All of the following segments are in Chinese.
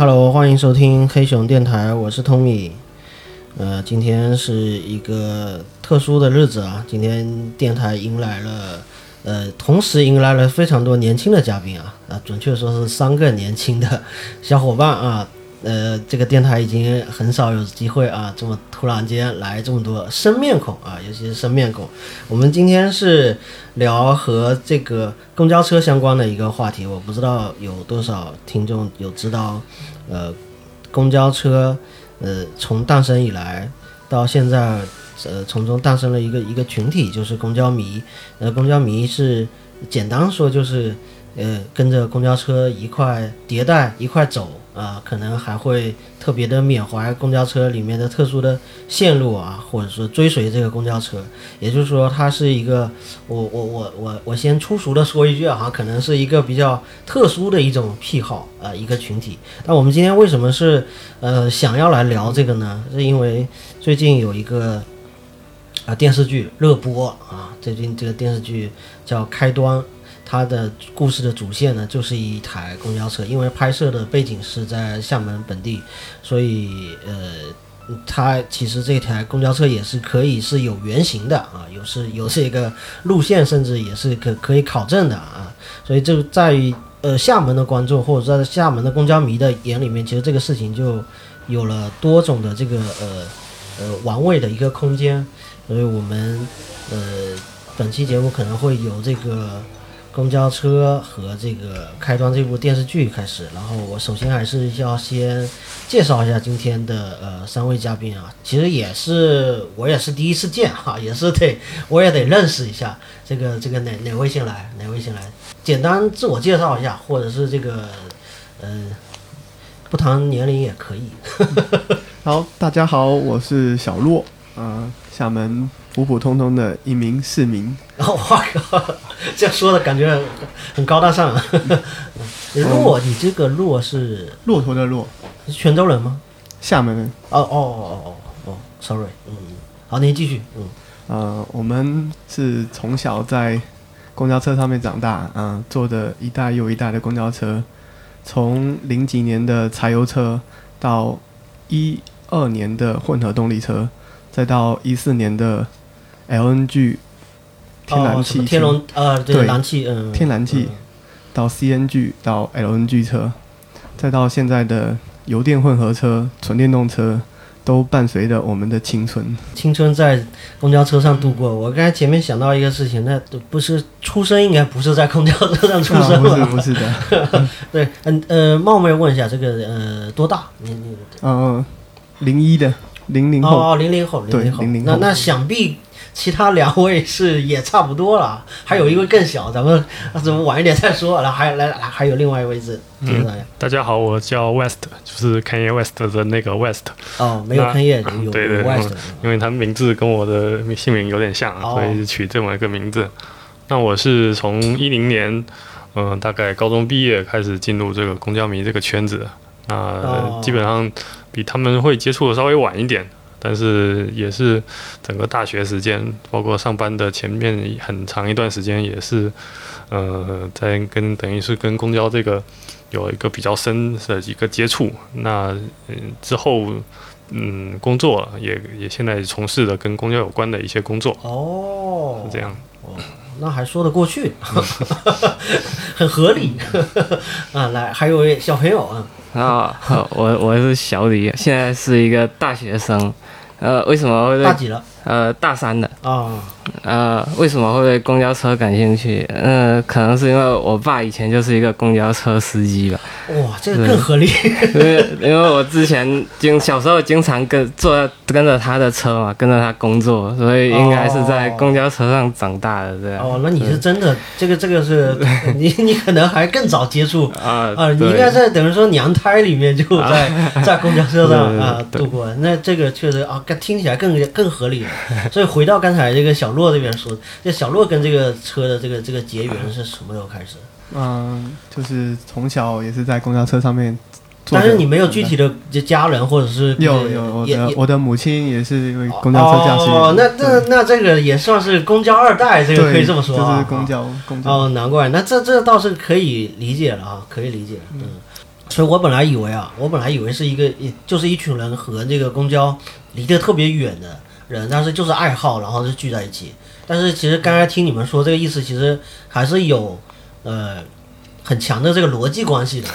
Hello，欢迎收听黑熊电台，我是 Tommy。呃，今天是一个特殊的日子啊，今天电台迎来了，呃，同时迎来了非常多年轻的嘉宾啊，啊，准确说是三个年轻的小伙伴啊。呃，这个电台已经很少有机会啊，这么突然间来这么多生面孔啊，尤其是生面孔。我们今天是聊和这个公交车相关的一个话题，我不知道有多少听众有知道，呃，公交车，呃，从诞生以来到现在，呃，从中诞生了一个一个群体，就是公交迷。呃，公交迷是简单说就是，呃，跟着公交车一块迭代，一块走。啊，可能还会特别的缅怀公交车里面的特殊的线路啊，或者说追随这个公交车。也就是说，它是一个，我我我我我先粗俗的说一句啊，可能是一个比较特殊的一种癖好啊，一个群体。那我们今天为什么是呃想要来聊这个呢？是因为最近有一个啊电视剧热播啊，最近这个电视剧叫《开端》。它的故事的主线呢，就是一台公交车，因为拍摄的背景是在厦门本地，所以呃，它其实这台公交车也是可以是有原型的啊，有是有这个路线，甚至也是可可以考证的啊，所以就在呃厦门的观众或者在厦门的公交迷的眼里面，其实这个事情就有了多种的这个呃呃玩味的一个空间，所以我们呃本期节目可能会有这个。公交车和这个开端这部电视剧开始，然后我首先还是要先介绍一下今天的呃三位嘉宾啊，其实也是我也是第一次见哈，也是得我也得认识一下这个这个哪哪位先来哪位先来，简单自我介绍一下，或者是这个呃不谈年龄也可以。好，大家好，我是小洛，啊，厦门。普普通通的一名市民，我靠，这样说的感觉很高大上。骆，你这个骆是骆驼的骆，是泉州人吗？厦门人。哦哦哦哦哦，sorry，嗯，好，您继续。嗯，呃，我们是从小在公交车上面长大，嗯，坐的一代又一代的公交车，从零几年的柴油车到一二年的混合动力车，再到一四年的。LNG 天然气，天龙呃对燃气嗯天然气到 CNG 到 LNG 车，再到现在的油电混合车、纯电动车，都伴随着我们的青春。青春在公交车上度过。我刚才前面想到一个事情，那不是出生应该不是在公交车上出生不是不是的。对，嗯呃，冒昧问一下，这个呃多大？你你嗯零一的零零后哦零零后零零后，那那想必。其他两位是也差不多了，还有一位更小，咱们咱们晚一点再说？然后还来还有另外一位是介绍一下。大家好，我叫 West，就是 Kanye West 的那个 West。哦，没有 Kanye，有对对 West，因为他名字跟我的姓名有点像，所以取这么一个名字。那我是从一零年，嗯，大概高中毕业开始进入这个公交迷这个圈子，那基本上比他们会接触的稍微晚一点。但是也是整个大学时间，包括上班的前面很长一段时间，也是呃在跟等于是跟公交这个有一个比较深的一个接触。那嗯之后嗯工作也也现在从事的跟公交有关的一些工作。哦，是这样。哦，那还说得过去，很合理。啊，来，还有位小朋友啊。啊，我我是小李，现在是一个大学生。呃，为什么会大几了？呃，大三的啊。呃，为什么会对公交车感兴趣？嗯，可能是因为我爸以前就是一个公交车司机吧。哇，这个更合理。因为因为我之前经小时候经常跟坐跟着他的车嘛，跟着他工作，所以应该是在公交车上长大的这样。哦，那你是真的，这个这个是 你你可能还更早接触啊啊！你应该在等于说娘胎里面就在 在公交车上啊度过。那这个确实啊，听起来更更合理了。所以回到刚才这个小洛这边说，这小洛跟这个车的这个这个结缘是什么时候开始？嗯，就是从小也是在公交车上面。但是你没有具体的家人或者是有有我的我的母亲也是因为公交车驾驶员哦，那那那这个也算是公交二代，这个可以这么说啊。就是公交公交哦，难怪那这这倒是可以理解了啊，可以理解。嗯，所以我本来以为啊，我本来以为是一个，就是一群人和这个公交离得特别远的人，但是就是爱好，然后就聚在一起。但是其实刚才听你们说这个意思，其实还是有呃很强的这个逻辑关系的。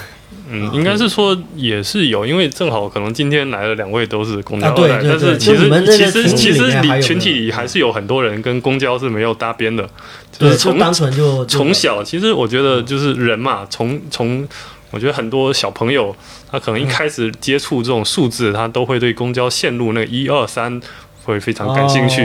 嗯，应该是说也是有，因为正好可能今天来了两位都是公交对，但是其实其实其实里群体里还是有很多人跟公交是没有搭边的，就是从单纯就从小，其实我觉得就是人嘛，从从我觉得很多小朋友他可能一开始接触这种数字，他都会对公交线路那个一二三。会非常感兴趣，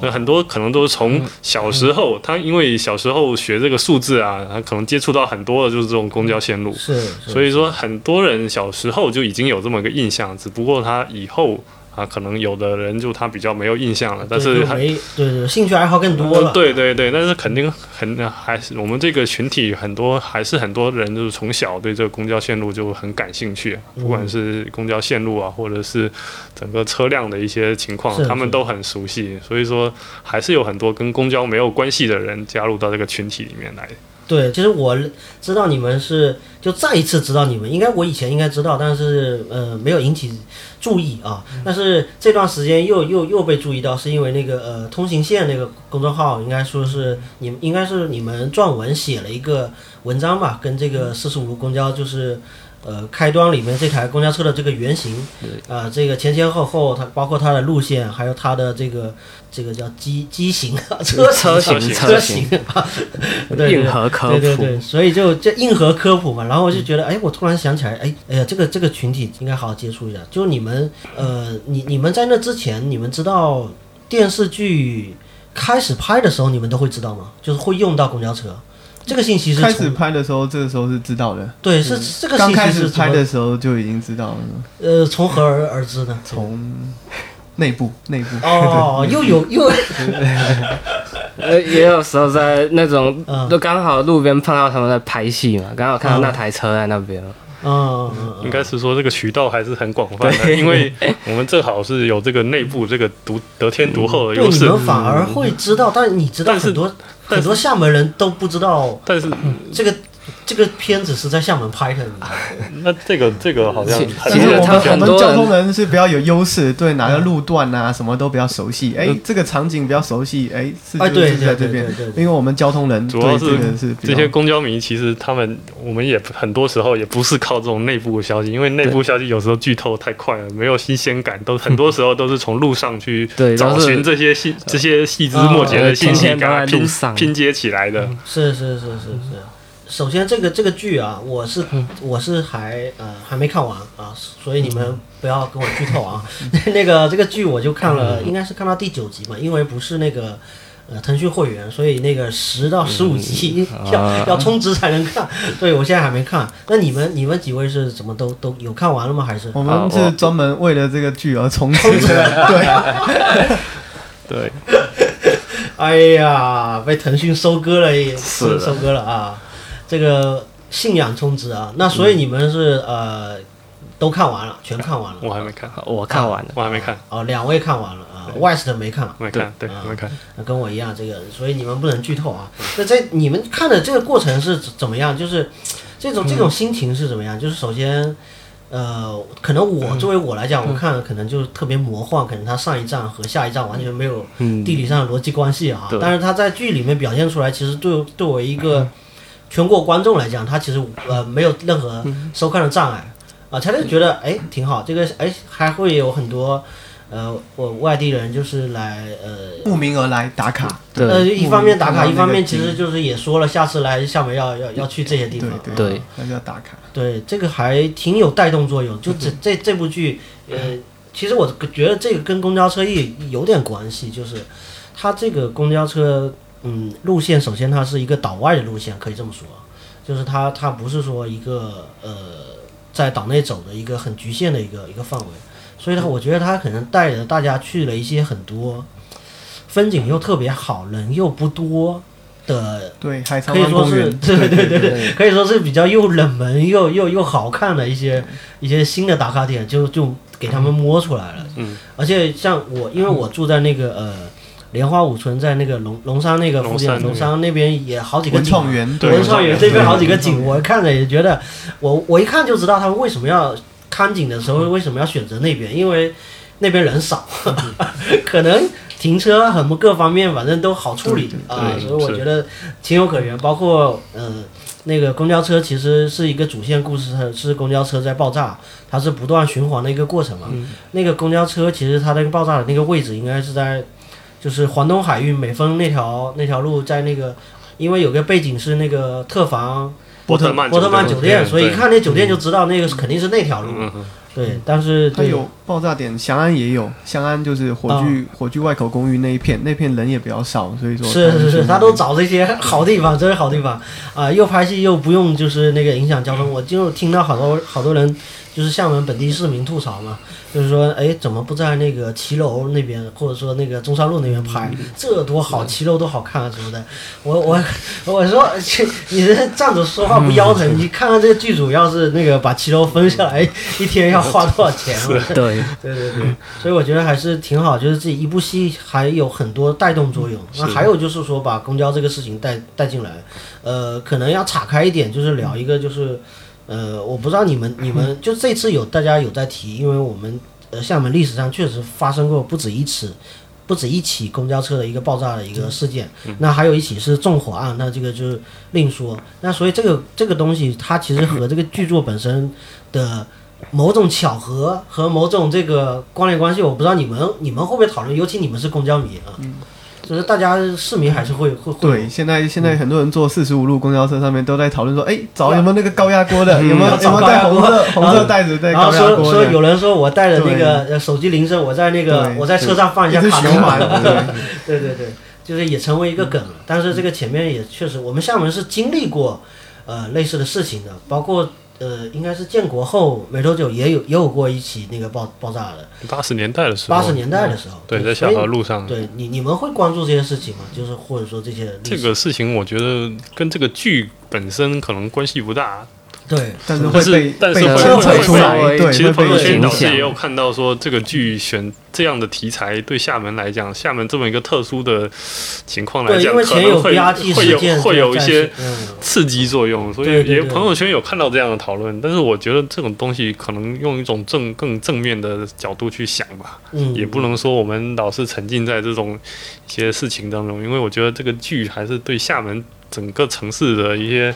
那很多可能都是从小时候，他因为小时候学这个数字啊，他可能接触到很多的就是这种公交线路，是，所以说很多人小时候就已经有这么个印象，只不过他以后。啊，可能有的人就他比较没有印象了，但是还对对兴趣爱好更多了。对对对，但是肯定很还是我们这个群体很多还是很多人就是从小对这个公交线路就很感兴趣，不管是公交线路啊，或者是整个车辆的一些情况，他们都很熟悉。所以说，还是有很多跟公交没有关系的人加入到这个群体里面来。对，其实我知道你们是就再一次知道你们，应该我以前应该知道，但是呃没有引起注意啊。但是这段时间又又又被注意到，是因为那个呃通行线那个公众号，应该说是你应该是你们撰文写了一个文章吧，跟这个四十五路公交就是。呃，开端里面这台公交车的这个原型，啊，这个前前后后，它包括它的路线，还有它的这个这个叫机机型、车车型、车型，硬核科普，对对对，所以就这硬核科普嘛。然后我就觉得，哎，我突然想起来，哎，哎呀，这个这个群体应该好好接触一下。就是你们，呃，你你们在那之前，你们知道电视剧开始拍的时候，你们都会知道吗？就是会用到公交车。这个信息是开始拍的时候，这个时候是知道的。对，是这个信息是刚开始拍的时候就已经知道了。呃，从何而而知呢？从内部，内部。哦，又有又。呃，也有时候在那种，都刚好路边碰到他们在拍戏嘛，刚好看到那台车在那边。嗯，应该是说这个渠道还是很广泛的，因为我们正好是有这个内部这个独得天独厚的优势。你们反而会知道，但你知道很多很多厦门人都不知道，但是这个。这个片子是在厦门拍的，那这个这个好像，其实他我们交通人是比较有优势，对哪个路段啊什么都比较熟悉。哎，这个场景比较熟悉，哎，是就是在这边，因为我们交通人主要是是这些公交迷，其实他们我们也很多时候也不是靠这种内部消息，因为内部消息有时候剧透太快了，没有新鲜感，都很多时候都是从路上去 找寻这些细这些细枝末节的信息，拼拼接起来的。是是是是是。首先，这个这个剧啊，我是我是还呃还没看完啊，所以你们不要跟我剧透啊。那个这个剧我就看了，应该是看到第九集嘛，因为不是那个呃腾讯会员，所以那个十到十五集 要要充值才能看，所以我现在还没看。那你们你们几位是怎么都都有看完了吗？还是我们是专门为了这个剧而充值？对对。哎呀，被腾讯收割了，是收割了啊。这个信仰充值啊，那所以你们是呃都看完了，全看完了。我还没看，我看完了，我还没看。哦，两位看完了啊，West 没看，没看，对，没看。那跟我一样，这个所以你们不能剧透啊。那在你们看的这个过程是怎么样？就是这种这种心情是怎么样？就是首先，呃，可能我作为我来讲，我看可能就特别魔幻，可能他上一站和下一站完全没有地理上的逻辑关系啊。但是他在剧里面表现出来，其实对对我一个。全国观众来讲，他其实呃没有任何收看的障碍。啊，他就觉得哎挺好，这个哎还会有很多呃我外地人就是来呃。慕名而来打卡，呃一方面打卡，一方面其实就是也说了下次来厦门要要要去这些地方，对，那就要打卡，对这个还挺有带动作用，就这这这部剧呃其实我觉得这个跟公交车也有点关系，就是它这个公交车。嗯，路线首先它是一个岛外的路线，可以这么说，就是它它不是说一个呃在岛内走的一个很局限的一个一个范围，所以它我觉得它可能带着大家去了一些很多风景又特别好，人又不多的，对，海 可以说是对对对对，可以说是比较又冷门又又又好看的一些一些新的打卡点，就就给他们摸出来了。嗯，而且像我，因为我住在那个呃。莲花五村在那个龙龙山那个附近，龙山那边也好几个文景嘛。创园对文创园文创园这边好几个景，我看着也觉得，我我一看就知道他们为什么要看景的时候为什么要选择那边，因为那边人少，可能停车很多各方面反正都好处理啊，对所以我觉得情有可原。包括嗯、那个公交车其实是一个主线故事，是公交车在爆炸，它是不断循环的一个过程嘛。那个公交车其实它那个爆炸的那个位置应该是在，就是环东海域美丰那条那条路，在那个，因为有个背景是那个特房波特曼波特曼酒店，所以一看那酒店就知道那个是肯定是那条路。对，但是它有爆炸点，翔安也有，翔安就是火炬、火炬外口公寓那一片，那片人也比较少，所以说是是是，它他都找这些好地方，真是好地方啊！又拍戏又不用就是那个影响交通，我就听到好多好多人就是厦门本地市民吐槽嘛，就是说，哎，怎么不在那个骑楼那边，或者说那个中山路那边拍？这多好，骑楼多好看啊什么的。我我我说，去你这站着说话不腰疼？你看看这个剧组要是那个把骑楼分下来，一天要花多少钱？我 对，对对对，所以我觉得还是挺好，就是这一部戏还有很多带动作用。那还有就是说把公交这个事情带带进来，呃，可能要岔开一点，就是聊一个就是，呃，我不知道你们你们 就这次有大家有在提，因为我们呃厦门历史上确实发生过不止一次。不止一起公交车的一个爆炸的一个事件，那还有一起是纵火案，那这个就是另说。那所以这个这个东西，它其实和这个剧作本身的某种巧合和某种这个关联关系，我不知道你们你们会不会讨论，尤其你们是公交迷啊，就是大家市民还是会会会。对，现在现在很多人坐四十五路公交车上面都在讨论说，哎，找有没有那个高压锅的，有没有有没有带红色红色袋子带然后高压说说？有人说我带着那个呃手机铃声，我在那个我在车上放一下卡通。循环 嘛，对。对对对，就是也成为一个梗。了。但是这个前面也确实，我们厦门是经历过呃类似的事情的，包括呃应该是建国后没多久也有也有过一起那个爆爆炸的，八十年代的时候，八十年代的时候，对，在下河路上，对你你们会关注这些事情吗？就是或者说这些历这个事情，我觉得跟这个剧本身可能关系不大，对，但是会但是被被但是会出来，对，其实朋友圈也有看到说，这个剧选这样的题材，对厦门来讲，厦门这么一个特殊的情况来，讲，可能会会有会有一些嗯刺激作用，所以也朋友圈有看到这样的讨论。但是我觉得这种东西可能用一种正更正面的角度去想吧，嗯，也不能说我们老是沉浸在这种一些事情当中，因为我觉得这个剧还是对厦门整个城市的一些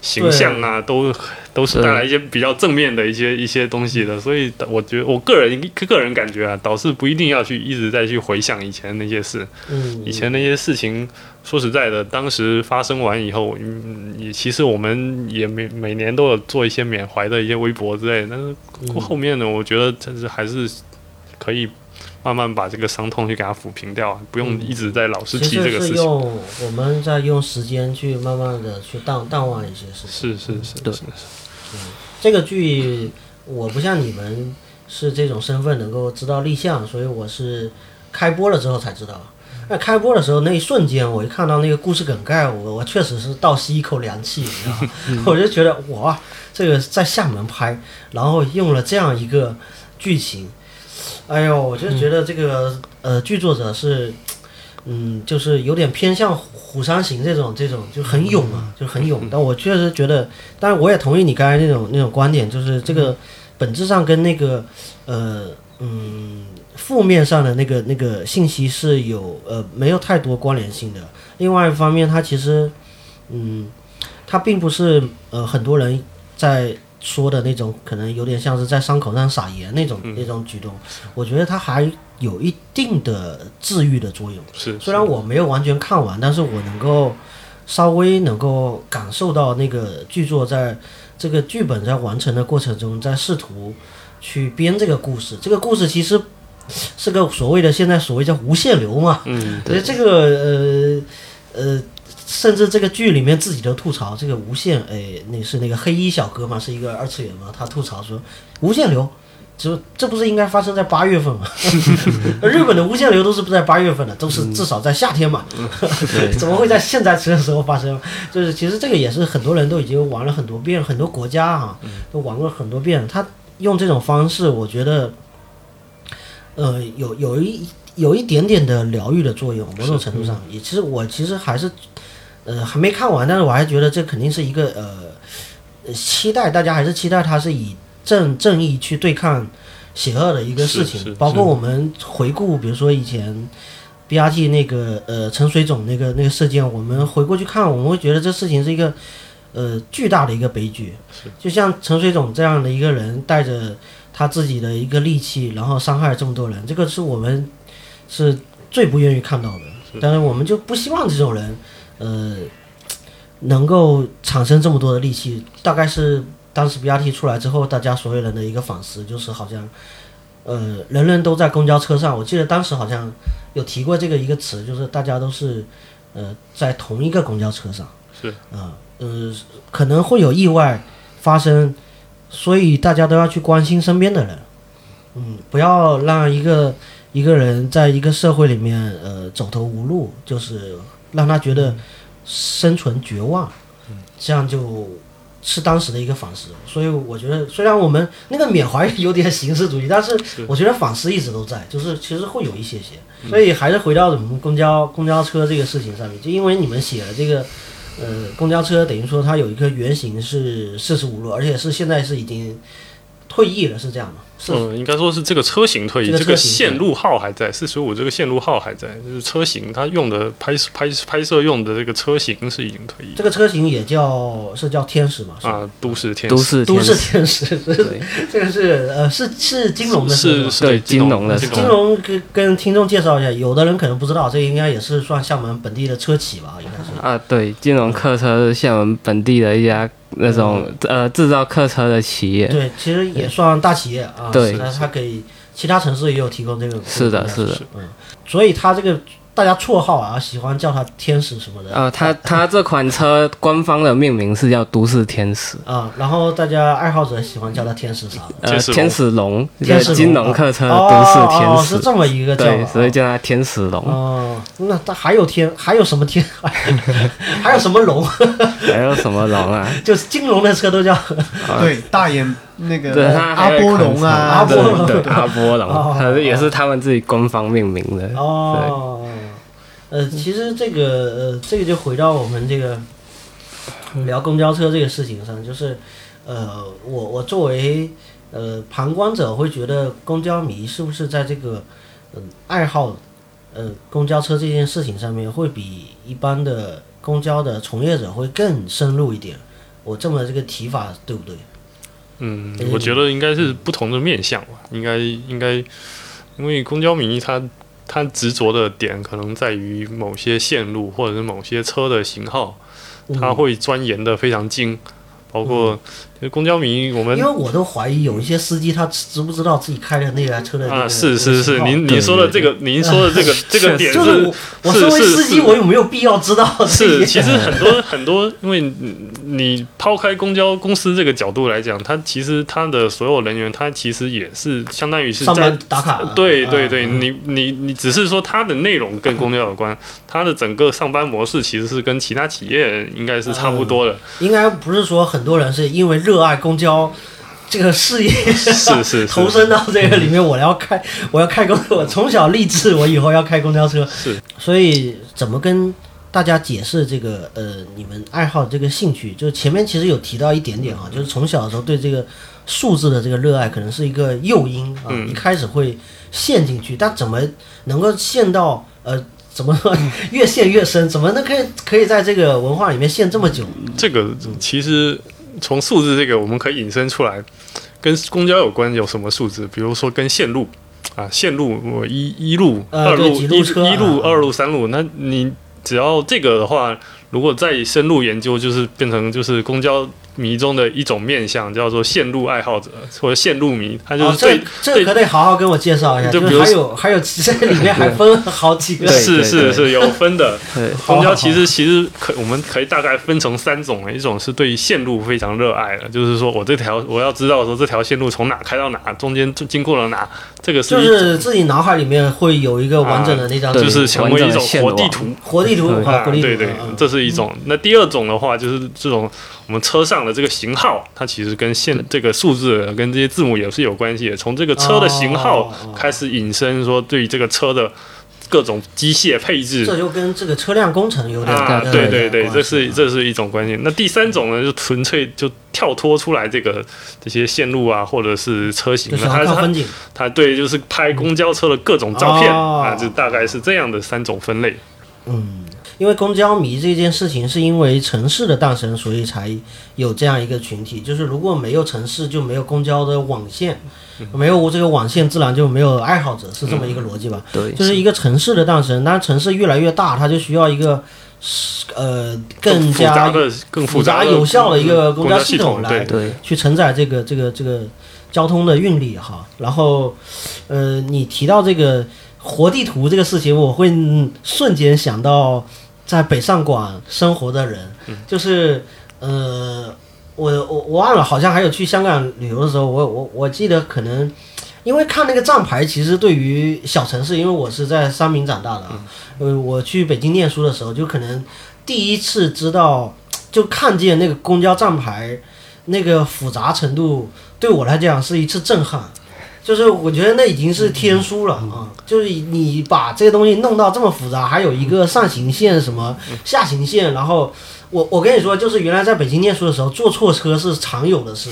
形象啊，都都是带来一些比较正面的一些一些东西的。所以我觉得我个人个人感觉啊，导师不一定要去一直在去回想以前那些事，嗯以前那些事情。说实在的，当时发生完以后，嗯，也其实我们也每每年都有做一些缅怀的一些微博之类的，但是过后面呢，我觉得真是还是可以慢慢把这个伤痛去给它抚平掉，不用一直在老是其实提这个事情。是用我们在用时间去慢慢的去淡淡忘一些事情。是是是对是是，这个剧我不像你们是这种身份能够知道立项，所以我是开播了之后才知道。那开播的时候那一瞬间，我一看到那个故事梗概，我我确实是倒吸一口凉气，你知道吗？我就觉得哇，这个在厦门拍，然后用了这样一个剧情，哎呦，我就觉得这个、呃剧作者是。嗯，就是有点偏向虎虎山行这种这种，就很勇啊，就很勇。但我确实觉得，当然我也同意你刚才那种那种观点，就是这个本质上跟那个呃嗯负面上的那个那个信息是有呃没有太多关联性的。另外一方面，它其实嗯，它并不是呃很多人在说的那种，可能有点像是在伤口上撒盐那种、那种举动。我觉得它还有一定的治愈的作用。是虽然我没有完全看完，但是我能够稍微能够感受到那个剧作在这个剧本在完成的过程中，在试图去编这个故事。这个故事其实是个所谓的现在所谓叫无限流嘛，嗯，所以这个呃呃，甚至这个剧里面自己都吐槽这个无限，哎，那是那个黑衣小哥嘛，是一个二次元嘛，他吐槽说无限流。就这不是应该发生在八月份吗？日本的无限流都是不在八月份的，都是至少在夏天嘛，怎么会在现在这个时候发生？就是其实这个也是很多人都已经玩了很多遍，很多国家哈、都玩过很多遍。他用这种方式，我觉得，呃，有有一有一点点的疗愈的作用，某种程度上也，其实我其实还是呃还没看完，但是我还觉得这肯定是一个呃呃期待大家还是期待它是以正正义去对抗邪恶的一个事情，包括我们回顾，比如说以前 BRT 那个呃陈水总那个那个事件，我们回过去看，我们会觉得这事情是一个呃巨大的一个悲剧。就像陈水总这样的一个人，带着他自己的一个利器，然后伤害这么多人，这个是我们是最不愿意看到的。但是我们就不希望这种人，呃，能够产生这么多的戾气。大概是当时 BRT 出来之后，大家所有人的一个反思，就是好像，呃，人人都在公交车上。我记得当时好像有提过这个一个词，就是大家都是，呃，在同一个公交车上。是啊，呃，可能会有意外发生，所以大家都要去关心身边的人。嗯，不要让一个一个人在一个社会里面，呃，走投无路，就是让他觉得生存绝望，这样就是当时的一个反思。所以我觉得，虽然我们那个缅怀有点形式主义，但是我觉得反思一直都在，就是其实会有一些些。所以还是回到我们公交公交车这个事情上面，就因为你们写了这个。呃，公交车等于说它有一个原型是四十五路，而且是现在是已经退役了，是这样吗？是嗯，应该说是这个车型退役，这个线路号还在，四十五这个线路号还在，就是车型它用的拍拍拍摄用的这个车型是已经退役这个车型也叫是叫天使嘛？啊，都市天使都市市天使，这个是呃是是金融的是是对金融的金金融跟跟听众介绍一下，有的人可能不知道，这应该也是算厦门本地的车企吧？应该是。啊，对，金融客车是厦门本地的一家那种呃制造客车的企业。对，其实也算大企业啊。对它它给其他城市也有提供这个。是的，是的。嗯，所以它这个大家绰号啊，喜欢叫它天使什么的。呃，它它这款车官方的命名是叫都市天使，啊，然后大家爱好者喜欢叫它天使啥的。呃，天使龙天使金融客车都市哦天使，是这么一个叫。对，所以叫它天使龙。哦，那它还有天，还有什么天？还有什么龙？还有什么龙啊？就是金龙的车都叫对，大眼那，个阿波龙啊，阿波龙阿波龙也是他们自己官方命名的。哦。呃，其实这个呃，这个就回到我们这个聊公交车这个事情上，就是呃，我我作为呃旁观者会觉得公交迷是不是在这个嗯、爱好呃公交车这件事情上面会比一般的公交的从业者会更深入一点？我这么这个提法对不对？嗯嗯，我觉得应该是不同的面向吧，应该应该，因为公交迷他他执着的点可能在于某些线路或者是某些车的型号，嗯。他会钻研的非常精，包括公交迷我们因为我都怀疑有一些司机他知不知道自己开的那台车的啊，是是是，您您说的这个，您说的这个这个点就是我我身为是司机，我有没有必要知道 是，其实很多很多，因为你你抛开公交公司这个角度来讲，它其实它的所有人员，他其实也是相当于是上在班打卡。啊对对对，嗯你你你只是说它的内容跟公交有关，它的整个上班模式其实是跟其他企业应该是差不多的。应该不是说很多人是因为热爱公交这个事业，是是投，身到这个里面，我要开，我要开公，我从小立志，我以后要开公交车。是，所以怎么跟大家解释这个呃你们爱好这个兴趣？就是前面其实有提到一点点啊，就是从小的时候对这个数字的这个热爱可能是一个诱因啊，嗯一开始会陷进去，但怎么能够陷到呃？怎么说 越陷越深？怎么能可以可以在这个文化里面陷这么久？这个其实从数字这个我们可以引申出来，跟公交有关有什么数字？比如说跟线路啊，线路我一一路、呃二路、一一路、啊二路、三路，那你只要这个的话，如果再深入研究，就是变成就是公交迷中的一种面相，叫做线路爱好者或者线路迷，他就哦是，最、这这个可得好好跟我介绍一下，就就比如是还有还有这里面还分好几个是是是有分的。对，公交其实其实可我们可以大概分成三种，一种是对线路非常热爱的，就是说我这条我要知道说这条线路从哪开到哪，中间经过了哪，这个是就是自己脑海里面会有一个完整的那张就是成为一种活地图。活地图对啊，活地图，对对嗯，这是一种。那第二种的话，就是这种我们车上的这个型号，它其实跟现这个数字跟这些字母也是有关系的。从这个车的型号开始引申，说对于这个车的。各种机械配置，这就跟这个车辆工程有点啊，对对对，这是这是一种关系。那第三种呢，就纯粹就跳脱出来这个这些线路啊，或者是车型，它是它它对，就是拍公交车的各种照片啊，就大概是这样的三种分类。嗯。因为公交迷这件事情是因为城市的诞生，所以才有这样一个群体。就是如果没有城市，就没有公交的网线，没有这个网线，自然就没有爱好者，是这么一个逻辑吧？对，就是一个城市的诞生。当城市越来越大，它就需要一个呃更加更复杂有效的一个公交系统来去承载这个这个这个交通的运力哈。然后呃，你提到这个活地图这个事情，我会瞬间想到。在北上广生活的人，就是呃，我我我忘了，好像还有去香港旅游的时候，我我我记得可能，因为看那个站牌，其实对于小城市，因为我是在三明长大的啊，呃，我去北京念书的时候，就可能第一次知道，就看见那个公交站牌那个复杂程度，对我来讲是一次震撼。就是我觉得那已经是天书了啊！就是你把这个东西弄到这么复杂，还有一个上行线什么下行线，然后我我跟你说，就是原来在北京念书的时候，坐错车是常有的事。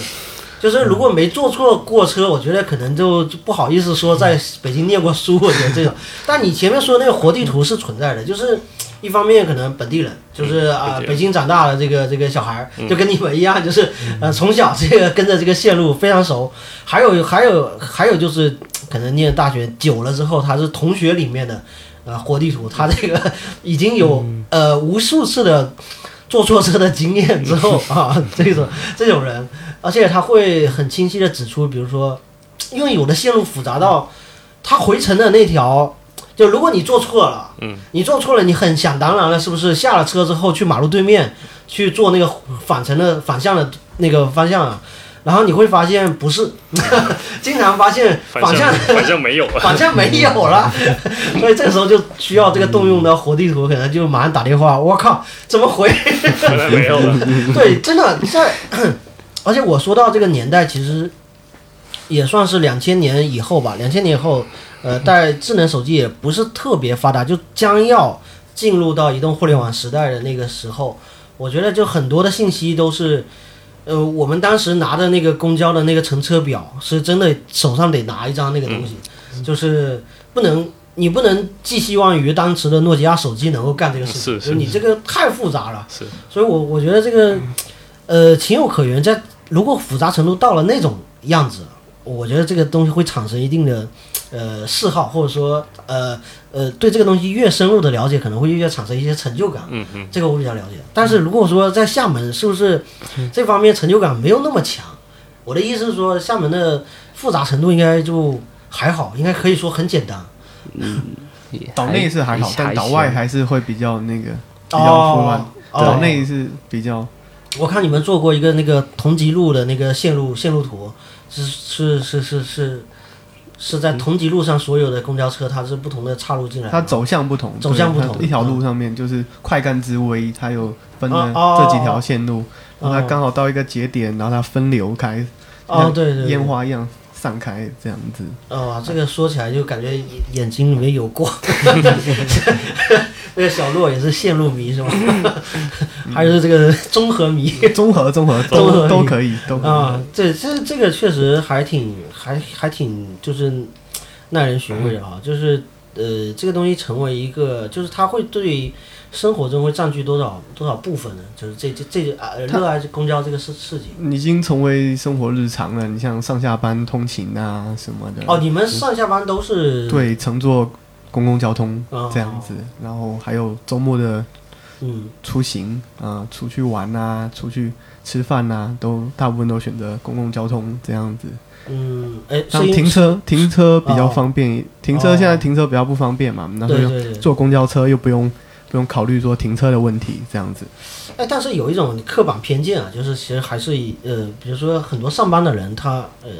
就是如果没坐错过车，我觉得可能就不好意思说在北京念过书，我觉得这种。但你前面说那个活地图是存在的，就是一方面可能本地人，就是啊北京长大的这个这个小孩，就跟你们一样，就是呃从小这个跟着这个线路非常熟。还有还有还有就是可能念大学久了之后，他是同学里面的呃活地图，他这个 已经有呃无数次的坐错车的经验之后 啊，这种这种人。而且他会很清晰的指出，比如说，因为有的线路复杂到，他回程的那条，就如果你做错了，嗯，你做错了，你很想当然了，是不是？下了车之后去马路对面去做那个返程的反向的那个方向啊？然后你会发现不是，经常发现反向反 向没有了，反向没有了，所以这个时候就需要这个动用的活地图，可能就马上打电话，我靠，怎么回？没有了，对，真的在。而且我说到这个年代，其实也算是两千年以后吧。两千年以后，呃，但智能手机也不是特别发达，就将要进入到移动互联网时代的那个时候，我觉得就很多的信息都是，呃，我们当时拿的那个公交的那个乘车表，是真的手上得拿一张那个东西，就是不能，你不能寄希望于当时的诺基亚手机能够干这个事情，是你这个太复杂了。是，所以我我觉得这个，呃，情有可原，在。如果复杂程度到了那种样子，我觉得这个东西会产生一定的，呃，嗜好，或者说，呃呃，对这个东西越深入的了解，可能会越产生一些成就感。嗯嗯，这个我比较了解。但是如果说在厦门，是不是这方面成就感没有那么强？我的意思是说，厦门的复杂程度应该就还好，应该可以说很简单。嗯，岛内是还好，但岛外还是会比较那个比较复杂。岛内是比较。我看你们做过一个那个同吉路的那个线路线路图，是是是是是是在同级路上所有的公交车，它是不同的岔路进来，它走向不同，走向不同，一条路上面就是快干之威，它有分了这几条线路，然后它刚好到一个节点，然后它分流开，哦对对，烟花一样。散开这样子哦，这个说起来就感觉眼睛里面有光。那个小洛也是线路迷是吗？还是这个综合迷？综合综合综合都可以都啊。这这这个确实还挺还还挺就是耐人寻味的啊。就是呃，这个东西成为一个，就是它会对。生活中会占据多少多少部分呢？就是这这这啊，热爱公交这个事事情，已经成为生活日常了。你像上下班通勤啊什么的。哦，你们上下班都是对乘坐公共交通这样子，然后还有周末的嗯出行啊，出去玩啊，出去吃饭啊，都大部分都选择公共交通这样子。嗯，哎，像停车停车比较方便，停车现在停车比较不方便嘛，那就坐公交车又不用。不用考虑说停车的问题，这样子。哎，但是有一种刻板偏见啊，就是其实还是以呃，比如说很多上班的人，他呃，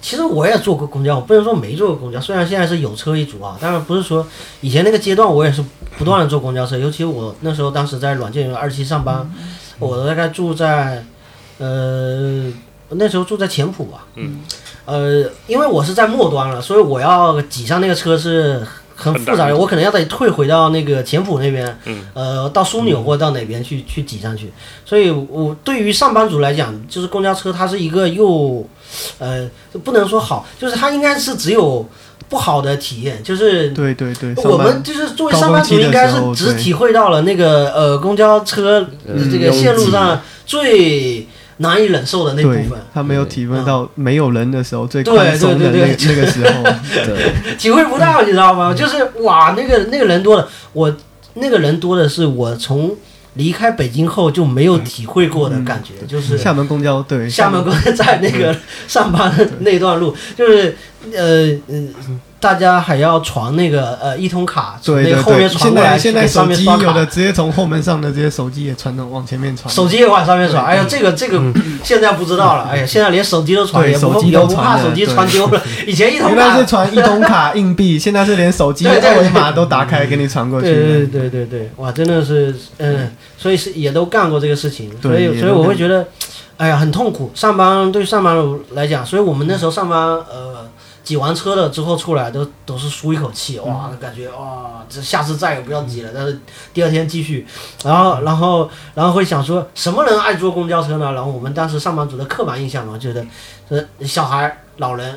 其实我也坐过公交，我不能说没坐过公交。虽然现在是有车一族啊，但是不是说以前那个阶段我也是不断的坐公交车，尤其我那时候当时在软件园二期上班，我大概住在，呃，那时候住在前浦吧。嗯。呃，因为我是在末端了，所以我要挤上那个车是很复杂的，我可能要再退回到那个前浦那边，嗯。呃，到枢纽或者到哪边去去挤上去。所以我对于上班族来讲，就是公交车它是一个又，呃，不能说好，就是它应该是只有。不好的体验就是，对对对，我们就是作为上班族，应该是只体会到了那个呃公交车这个线路上最难以忍受的那部分。他没有体会到没有人的时候最宽松的那那个时候，对，体会不到，你知道吗？就是哇，那个那个人多了，我那个人多的是我从。离开北京后就没有体会过的感觉，就是厦门公交对厦门公交在那个上班的那段路，就是呃嗯。大家还要传那个呃一通卡，从那后面传过来，现在手机有的直接从后门上的这些手机也传到往前面传，手机也往上面传。哎呀，这个这个现在不知道了。哎呀，现在连手机都传，也不也不怕手机传丢了。以前一通卡原来是传一通卡硬币，现在是连手机 二维码都打开给你传过去。对对对对对，哇，真的是嗯，所以是也都干过这个事情，所以所以我会觉得，哎呀，很痛苦。上班对上班族来讲，所以我们那时候上班呃。挤完车了之后出来都都是舒一口气，哇，感觉哇，这下次再也不要挤了。但是第二天继续，然后然后然后会想说，什么人爱坐公交车呢？然后我们当时上班族的刻板印象嘛，觉得这小孩、老人，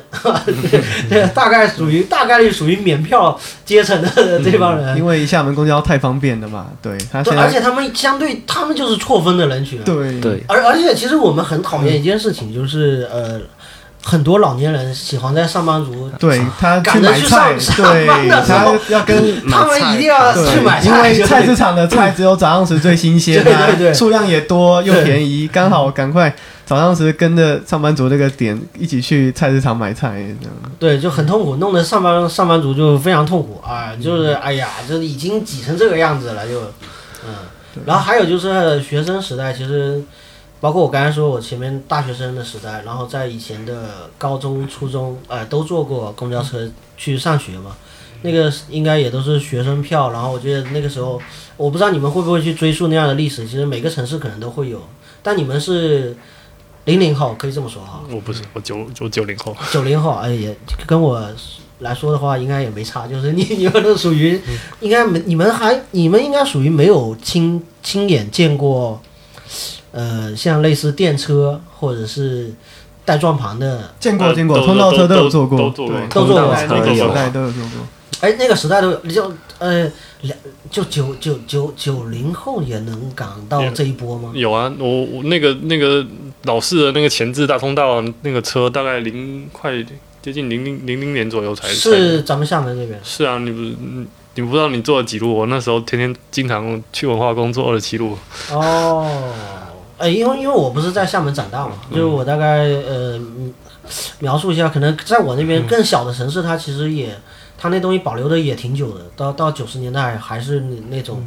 大概属于大概率属于免票阶层的这帮人。因为厦门公交太方便了嘛，对，而且他们相对他们就是错峰的人群。对对，而而且其实我们很讨厌一件事情，就是呃。很多老年人喜欢在上班族对他赶着去上对，他要跟 他们一定要去买菜，因为菜市场的菜只有早上时最新鲜，对对对，数量也多又便宜，刚好赶快早上时跟着上班族那个点一起去菜市场买菜，对，就很痛苦，弄得上班上班族就非常痛苦啊，就是哎呀，就是已经挤成这个样子了，就嗯，然后还有就是学生时代，其实。包括我刚才说，我前面大学生的时代，然后在以前的高中、初中，呃，都坐过公交车去上学嘛。那个应该也都是学生票。然后我觉得那个时候，我不知道你们会不会去追溯那样的历史。其实每个城市可能都会有。但你们是零零后，可以这么说哈。我不是，我九我九零后。九零后，哎，也跟我来说的话，应该也没差。就是你你们都属于，应该没你们还你们应该属于没有亲亲眼见过。呃，像类似电车或者是带转盘的，见过见过，通道车都有坐过，都坐过，都坐过，那个时代都有坐过。哎，那个时代都有，就呃两就九九九九零后也能赶到这一波吗？有啊，我我那个那个老式的那个前置大通道那个车，大概零快接近零零零零年左右才是咱们厦门这边。是啊，你不你你不知道你坐了几路？我那时候天天经常去文化宫坐二十七路。哦。呃，因为因为我不是在厦门长大嘛，就是我大概呃描述一下，可能在我那边更小的城市，它其实也，它那东西保留的也挺久的，到到九十年代还是那种，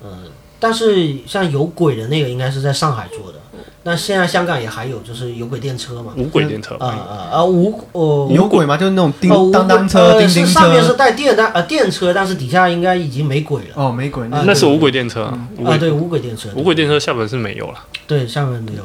呃，但是像有鬼的那个应该是在上海做的。那现在香港也还有，就是有轨电车嘛？无轨电车啊啊啊！无呃有轨嘛？就是那种叮当当车、叮叮车。上面是带电的呃电车，但是底下应该已经没轨了。哦，没轨，那是无轨电车啊。对，无轨电车。无轨电车厦门是没有了。对，厦门没有。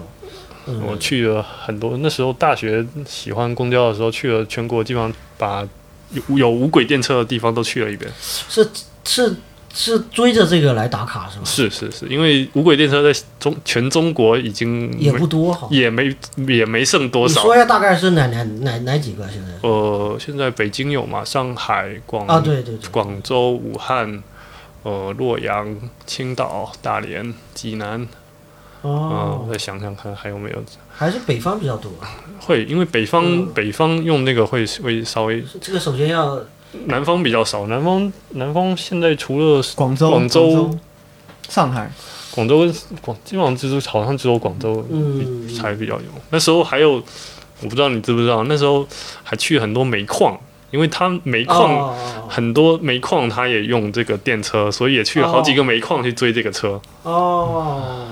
我去了很多，那时候大学喜欢公交的时候，去了全国基本上把有有无轨电车的地方都去了一遍。是是。是追着这个来打卡是吗？是是是，因为无轨电车在中全中国已经也不多哈，也没也没剩多少。你说一下大概是哪哪哪哪几个现在？呃，现在北京有嘛？上海、广啊对对对，广州、武汉、呃洛阳、青岛、大连、济南。哦，我再想想看还有没有？还是北方比较多。会，因为北方北方用那个会会稍微。这个首先要。南方比较少，南方南方现在除了广州、广州、上海、广州跟广，基本上就是好像只有广州才比较有。那时候还有，我不知道你知不知道，那时候还去很多煤矿，因为它煤矿很多煤矿，它也用这个电车，所以也去了好几个煤矿去追这个车。哦，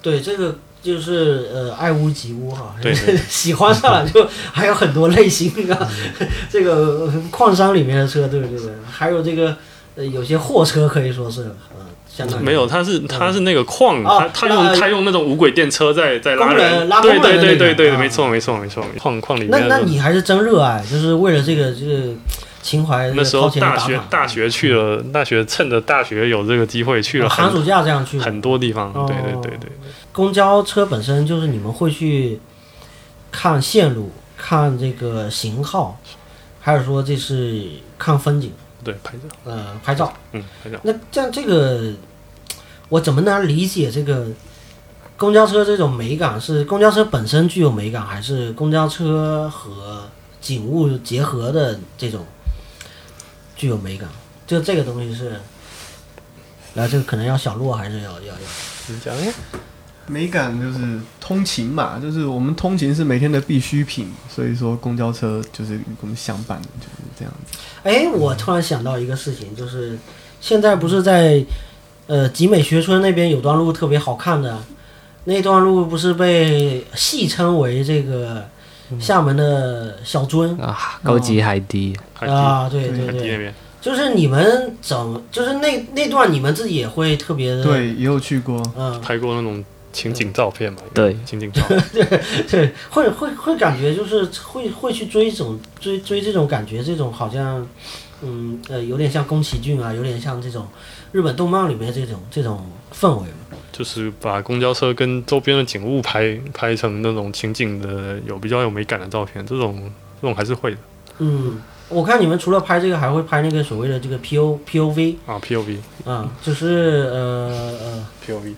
对这个。就是呃爱屋及乌哈，喜欢上了就还有很多类型啊，这个矿山里面的车对不对？还有这个呃有些货车可以说是，呃，相当于没有，它是它是那个矿，哦它它用呃它用那种无轨电车在在拉工人对对对对对，啊。没错没错没错，矿矿里那面那。那你还是真热爱，就是为了这个这个情怀，那时候大学大学去了，大学趁着大学有这个机会去了寒暑假这样去，很多地方，哦对对对对，公交车本身就是你们会去看线路、看这个型号，还是说这是看风景？对拍照，呃，拍照。嗯拍照，那这样这个，我怎么能理解这个公交车这种美感？是公交车本身具有美感，还是公交车和景物结合的这种具有美感？就这个东西是，来这个可能要小洛还是要要要。你讲美感就是通勤嘛，就是我们通勤是每天的必需品，所以说公交车就是与我们相伴的，就是这样子。哎，我突然想到一个事情，就是现在不是在呃集美学村那边有段路特别好看的，那段路不是被戏称为这个厦门的小樽啊，高级海堤，啊？对对对对，海底那边，就是你们整，就是那那段你们自己也会特别的，对，也有去过。嗯，拍过那种情景照片嘛？对。情景照，对，会会会感觉就是会会去追这种追追这种感觉，这种好像，嗯呃，有点像宫崎骏啊，有点像这种日本动漫里面这种这种氛围嘛。就是把公交车跟周边的景物拍拍成那种情景的有比较有美感的照片，这种这种还是会的。嗯，我看你们除了拍这个，还会拍那个所谓的这个 P O P O V 啊，POV 啊，就是呃呃。POV，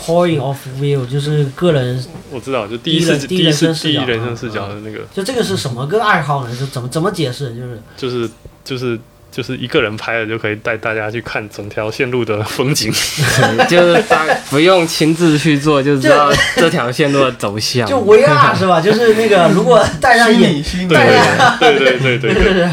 point of view，就是个人，我知道，就第一次第一人第一第一次人称视角第一人称啊视角的那个，就这个是什么个爱好呢？就怎么怎么解释？就是就是就是就是一个人拍的就可以带大家去看整条线路的风景。就是大不用亲自去做，就知道这条线路的走向。就 VR 是吧？就是那个如果戴上眼，虚拟虚拟对对对对对对对，对 对，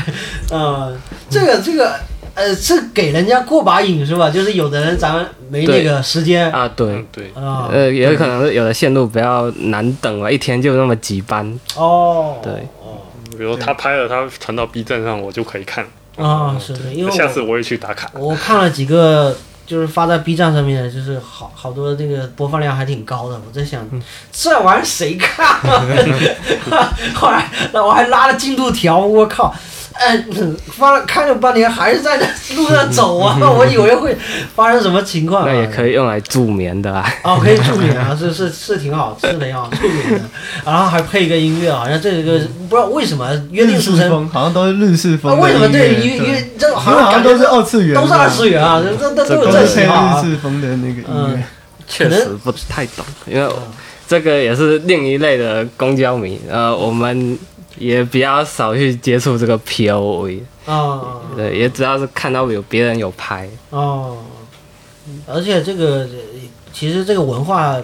呃，这个这个呃是给人家过把瘾是吧？就是有的人咱们没那个时间啊，对嗯，对，啊，呃，也有可能是有的线路比较难等吧，一天就那么几班。哦，对哦，比如他拍了，他传到 B 站上，我就可以看。啊，是是，因为下次我也去打卡。我看了几个，就是发在 B 站上面，就是好好多这个播放量还挺高的。我在想，这玩意儿谁看啊？后来，那我还拉了进度条，我靠！哎，发了看了半天，还是在那路上走啊！我以为会发生什么情况、啊。那也可以用来助眠的啊。哦，可以助眠啊，是是是挺好，是挺好 助眠的。然后还配一个音乐，好像这个不知道为什么约定日俗成。风，好像都是日式啊，风的为什么音乐对？因因为这好因为好像都是二次元，都是二次元啊，这这这都有这是配型号啊日。式风的那个音乐嗯。确实不太懂，因为这个也是另一类的公交迷，呃，我们也比较少去接触这个 POV，哦对，也只要是看到有别人有拍，哦，而且这个呃其实这个文化，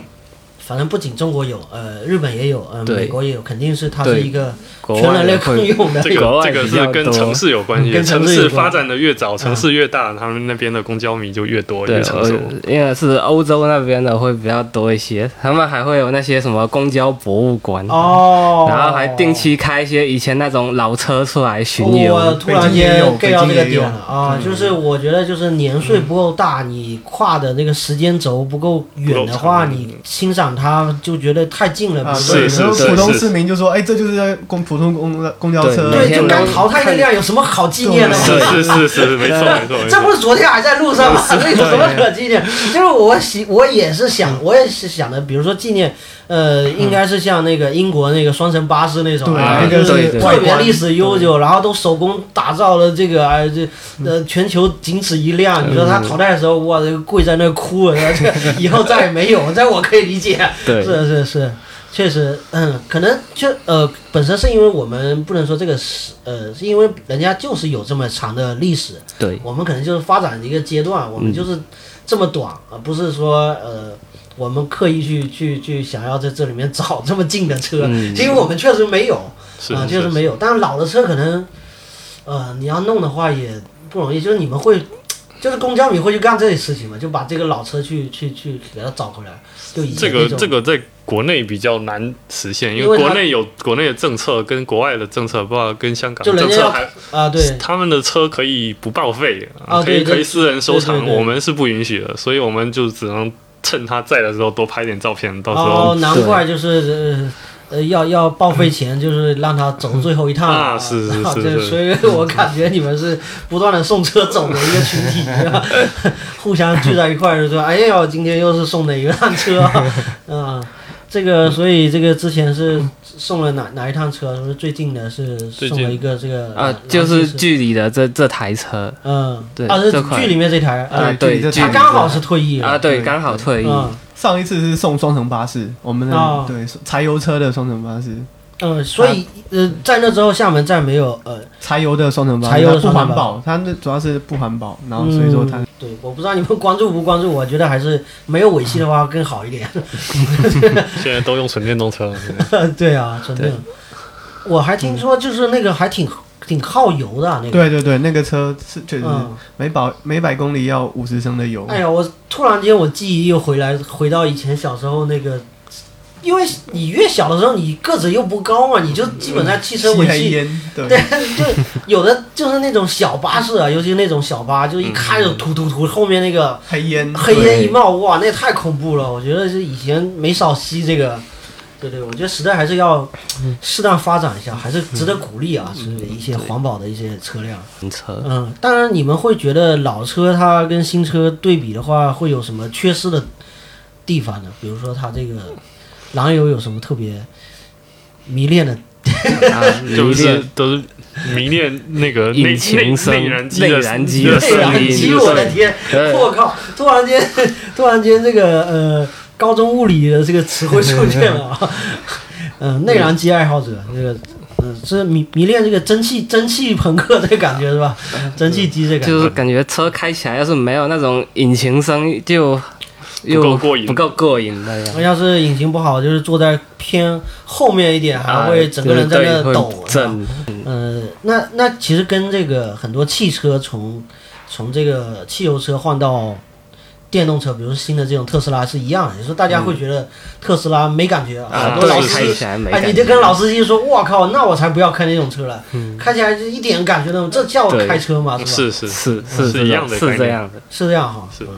反正不仅中国有，呃，日本也有，呃，美国也有，肯定是它是一个全人类共用的。这个这个是跟城市有关系，跟城城市发展的越早，城市越大，他们那边的公交迷就越多，对越，成熟。呃因为是欧洲那边的会比较多一些，他们还会有那些什么公交博物馆，哦，然后还定期开一些以前那种老车出来巡游。我突然间 get 到这个点了。啊，就是我觉得就是年岁不够大，你跨的那个时间轴不够远的话，你欣赏它就觉得太近了，啊，对，普通市民就说：“哎，这就是在公普通公公交车。”对，就刚淘汰那辆有什么好纪念的？是是是是，没错 没错这不。是昨天还在路上吗？这有什么可纪念？就是我喜，我也是想，我也是想的，比如说纪念，呃，应该是像那个英国那个双层巴士那种，就是对特别历史悠久，然后都手工打造了这个，哎，这呃全球仅此一辆。你说他淘汰的时候，哇，这个跪在那哭了，这 以后再也没有，这我可以理解。对，是是是，确实，嗯，可能就呃，本身是因为我们不能说这个是呃，是因为人家就是有这么长的历史，对，我们可能就是发展的一个阶段，我们就是这么短，而不是说呃，我们刻意去去去想要在这里面 找这么近的车，嗯因为我们确实没有啊、确实没有。但是老的车可能，呃，你要弄的话也不容易，就是你们会。就是公交米会去干这些事情嘛，就把这个老车去去去给它找回来，就以这个这个在国内比较难实现，因因为国内有国内的政策跟国外的政策，不知道跟香港政策还啊，对，他们的车可以不报废，可以可以私人收藏，我们是不允许的，所以我们就只能趁他在的时候多拍点照片，到时哦，候难怪就是呃。呃，要要报废前，就是让他走最后一趟啊是是啊是是 对所以我感觉你们是不断的送车走的一个群体，互相聚在一块儿就说，哎呀，今天又是送哪一辆车啊？啊，这个，所以这个之前是送了哪哪一趟车？是最近的是送了一个这个啊呃，就是剧里的这这台车嗯，对啊，是剧里面这台啊，对，对他刚好是退役了啊，对，对刚好退役，嗯上一次是送双层巴士，我们的、哦对柴油车的双层巴士，嗯，所以呃，在那之后厦门再没有呃柴油的双层巴士，柴油的它不双层巴士环保，它那主要是不环保，然后所以说它、嗯对，我不知道你们关注不关注，我觉得还是没有尾气的话更好一点。现在都用纯电动车了。对啊，真的对。我还听说就是那个还挺挺耗油的、啊、那个。对对对，那个车是确实每百每百公里要五十升的油。哎呀，我突然间我记忆又回来，回到以前小时候那个，因为你越小的时候你个子又不高嘛，你就基本上汽车尾气。对，就有的就是那种小巴士啊，尤其那种小巴，就一开就突突突，后面那个黑烟，黑烟一冒，哇，那太恐怖了！我觉得是以前没少吸这个，对对，我觉得时代还是要适当发展一下，还是值得鼓励啊，是一些环保的一些车辆。车嗯，当然你们会觉得老车它跟新车对比的话，会有什么缺失的地方呢？比如说它这个燃油有什么特别迷恋的？啊，就迷是恋都是迷恋那个内引擎声内内燃机的内燃机的的声内燃音机，我的天！我靠！突然间，突然间，这个呃，高中物理的这个词汇出现了啊。嗯、内燃机爱好者，这个嗯、是迷迷恋这个蒸汽蒸汽朋克这个感觉是吧？蒸汽机这个感。就是感觉车开起来要是没有那种引擎声，就又不够过瘾不够过瘾那样。要是引擎不好，就是坐在偏后面一点，还会整个人在那啊对抖。呃，那那其实跟这个很多汽车从从这个汽油车换到电动车，比如说新的这种特斯拉是一样的。你说大家会觉得特斯拉没感觉很多老，司机开起来没哎，你就跟老司机说，我靠，那我才不要开那种车了，开起来就一点感觉都没有，这叫对开车吗？是吧？是是是是是一样的是这样的。是这样哈。是嗯。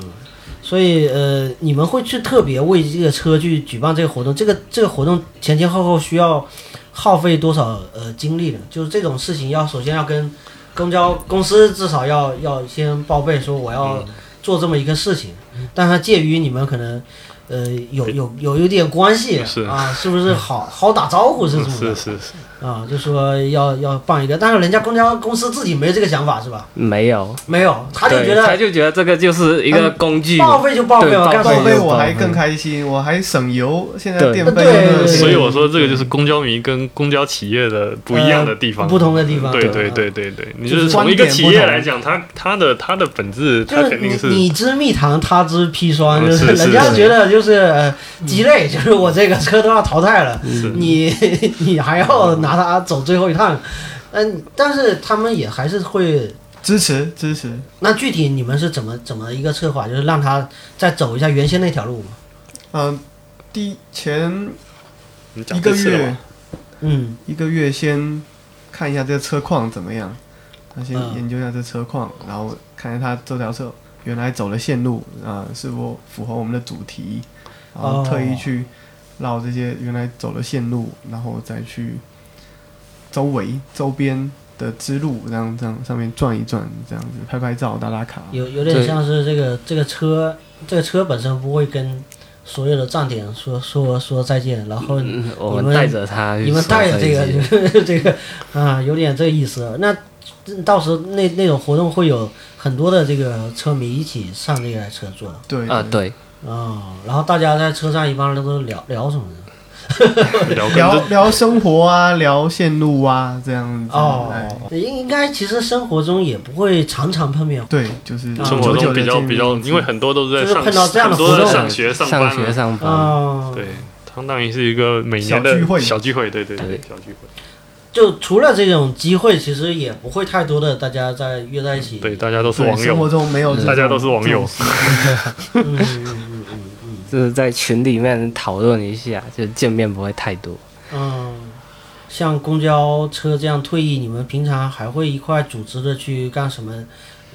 所以呃，你们会去特别为这个车去举办这个活动，这个这个活动前前后后需要耗费多少呃精力呢？就是这种事情要首先要跟公交公司至少要要先报备说我要做这么一个事情，但它介于你们可能呃有有有一点关系是啊，是不是好好打招呼是什么的是是是，啊？就说要要办一个，但是人家公交公司自己没这个想法是吧？没有，没有，他就觉得他就觉得这个就是一个工具，报废就报废嘛，对干报废我还更开心，我还省油，现在电费对对所以我说这个就是公交迷跟公交企业的不一样的地方，呃不同的地方对对对对对对，你就就是是从一个企业来讲，它它的它的本质，就是你它肯定是你知蜜糖，他知砒霜，嗯就是人家觉得就是呃鸡肋，就是我这个车都要淘汰了，你 你还要拿他走最后一趟，嗯，但是他们也还是会。支持支持。那具体你们是怎么怎么一个策划，就是让他再走一下原先那条路嘛？嗯，第前一个月嗯一个月先看一下这个车况怎么样，他先嗯研究一下这车况，然后看一下他这条车原来走的线路啊、是否符合我们的主题，然后特意去绕这些原来走的线路，然后再去周围周边的支路，这样这样上面转一转，这样子拍拍照、打打卡。有有点像是这个这个车，这个车本身不会跟所有的站点说说说再见，然后你们们带着他你们带着这个 这个啊，有点这个意思。那到时候那那种活动会有很多的这个车迷一起上这台车坐对啊，对，哦，然后大家在车上一般都是聊聊什么的？聊聊聊生活啊，聊线路啊，这样子。哦哎，应应该其实生活中也不会常常碰面。对，就是啊生活中比较比较，因为很多都是在上就是碰到这样的活动上学上学上班，哦，对，相当于是一个每年的小聚会小聚会，对对对对，小聚会。就除了这种机会，其实也不会太多的大家在约在一起。对，大家都是网友生活，中没有大家都是网友就是在群里面讨论一下，就见面不会太多。嗯，像公交车这样退役，你们平常还会一块组织的去干什么？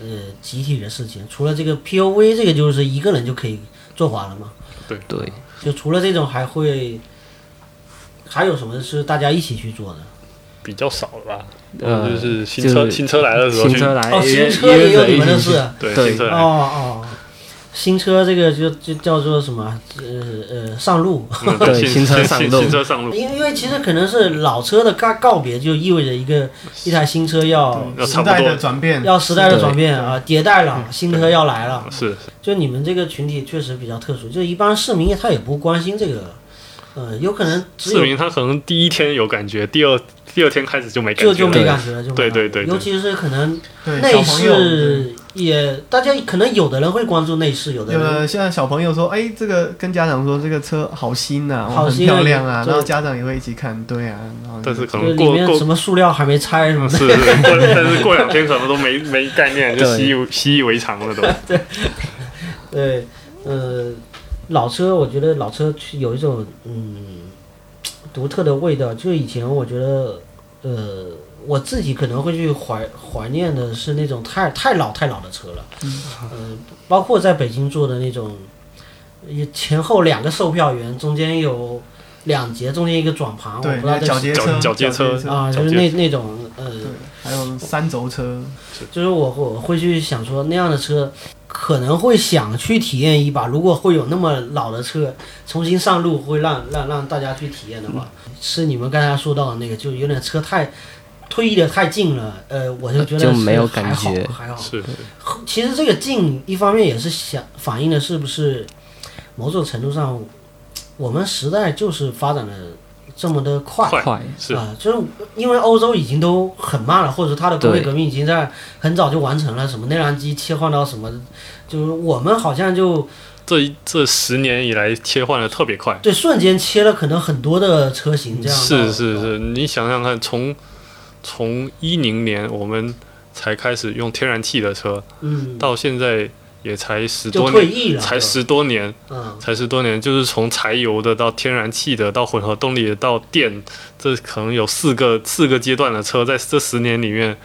呃，集体的事情，除了这个 POV，这个就是一个人就可以做完了嘛。对对，就除了这种，还会还有什么是大家一起去做的？比较少了吧？呃，就是新车新车来的时候，新车来哦，新车也有你们的事。对对哦新车来，哦，新车这个就就叫做什么？呃呃，上路。嗯对新新车上路。新新车上路，因为因为其实可能是老车的告告别，就意味着一个一台新车要要时代的，转变，要时代的转变啊，迭代了，新车要来了。是就你们这个群体确实比较特殊，就一般市民他也不关心这个，呃，有可能有市民他可能第一天有感觉，第二第二天开始就没感就就觉了，没感觉了，就没对感觉。对对对尤其是可能内饰也，大家可能有的人会关注内饰，有的人有的现在小朋友说，哎，这个跟家长说这个车好新呐、哇很好新啊漂亮啊，然后家长也会一起看，对啊，然后但是可能过过面什么塑料还没拆什么的。是，是 但是过两天可能都没没概念，就习以习以为常了都。对，呃，老车我觉得老车有一种嗯独特的味道，就以前我觉得呃我自己可能会去怀怀念的是那种太太老太老的车了，嗯、包括在北京坐的那种，也前后两个售票员，中间有两节，中间一个转盘，我不知道这是那个脚节车、脚脚接车。啊，就是那那种呃。对，还有三轴车，就是我我会去想说那样的车可能会想去体验一把，如果会有那么老的车重新上路，会让让让大家去体验的话，是你们刚才说到的那个，就有点车太推移的太近了，呃，我就觉得就没有还感觉好还好。是其实这个近一方面也是想反映的是不是某种程度上，我们时代就是发展的这么的快。快快，是啊、就是因为欧洲已经都很慢了，或者它的工业革命已经在很早就完成了，什么内燃机切换到什么，就是我们好像就这这十年以来切换的特别快。对瞬间切了可能很多的车型这样。是是，是，你想想看，从从一零年我们才开始用天然气的车，嗯，到现在也才十多年，才十多年，嗯，才十多年，就是从柴油的到天然气的，到混合动力的，到电，这可能有四个四个阶段的车，在这十年里面，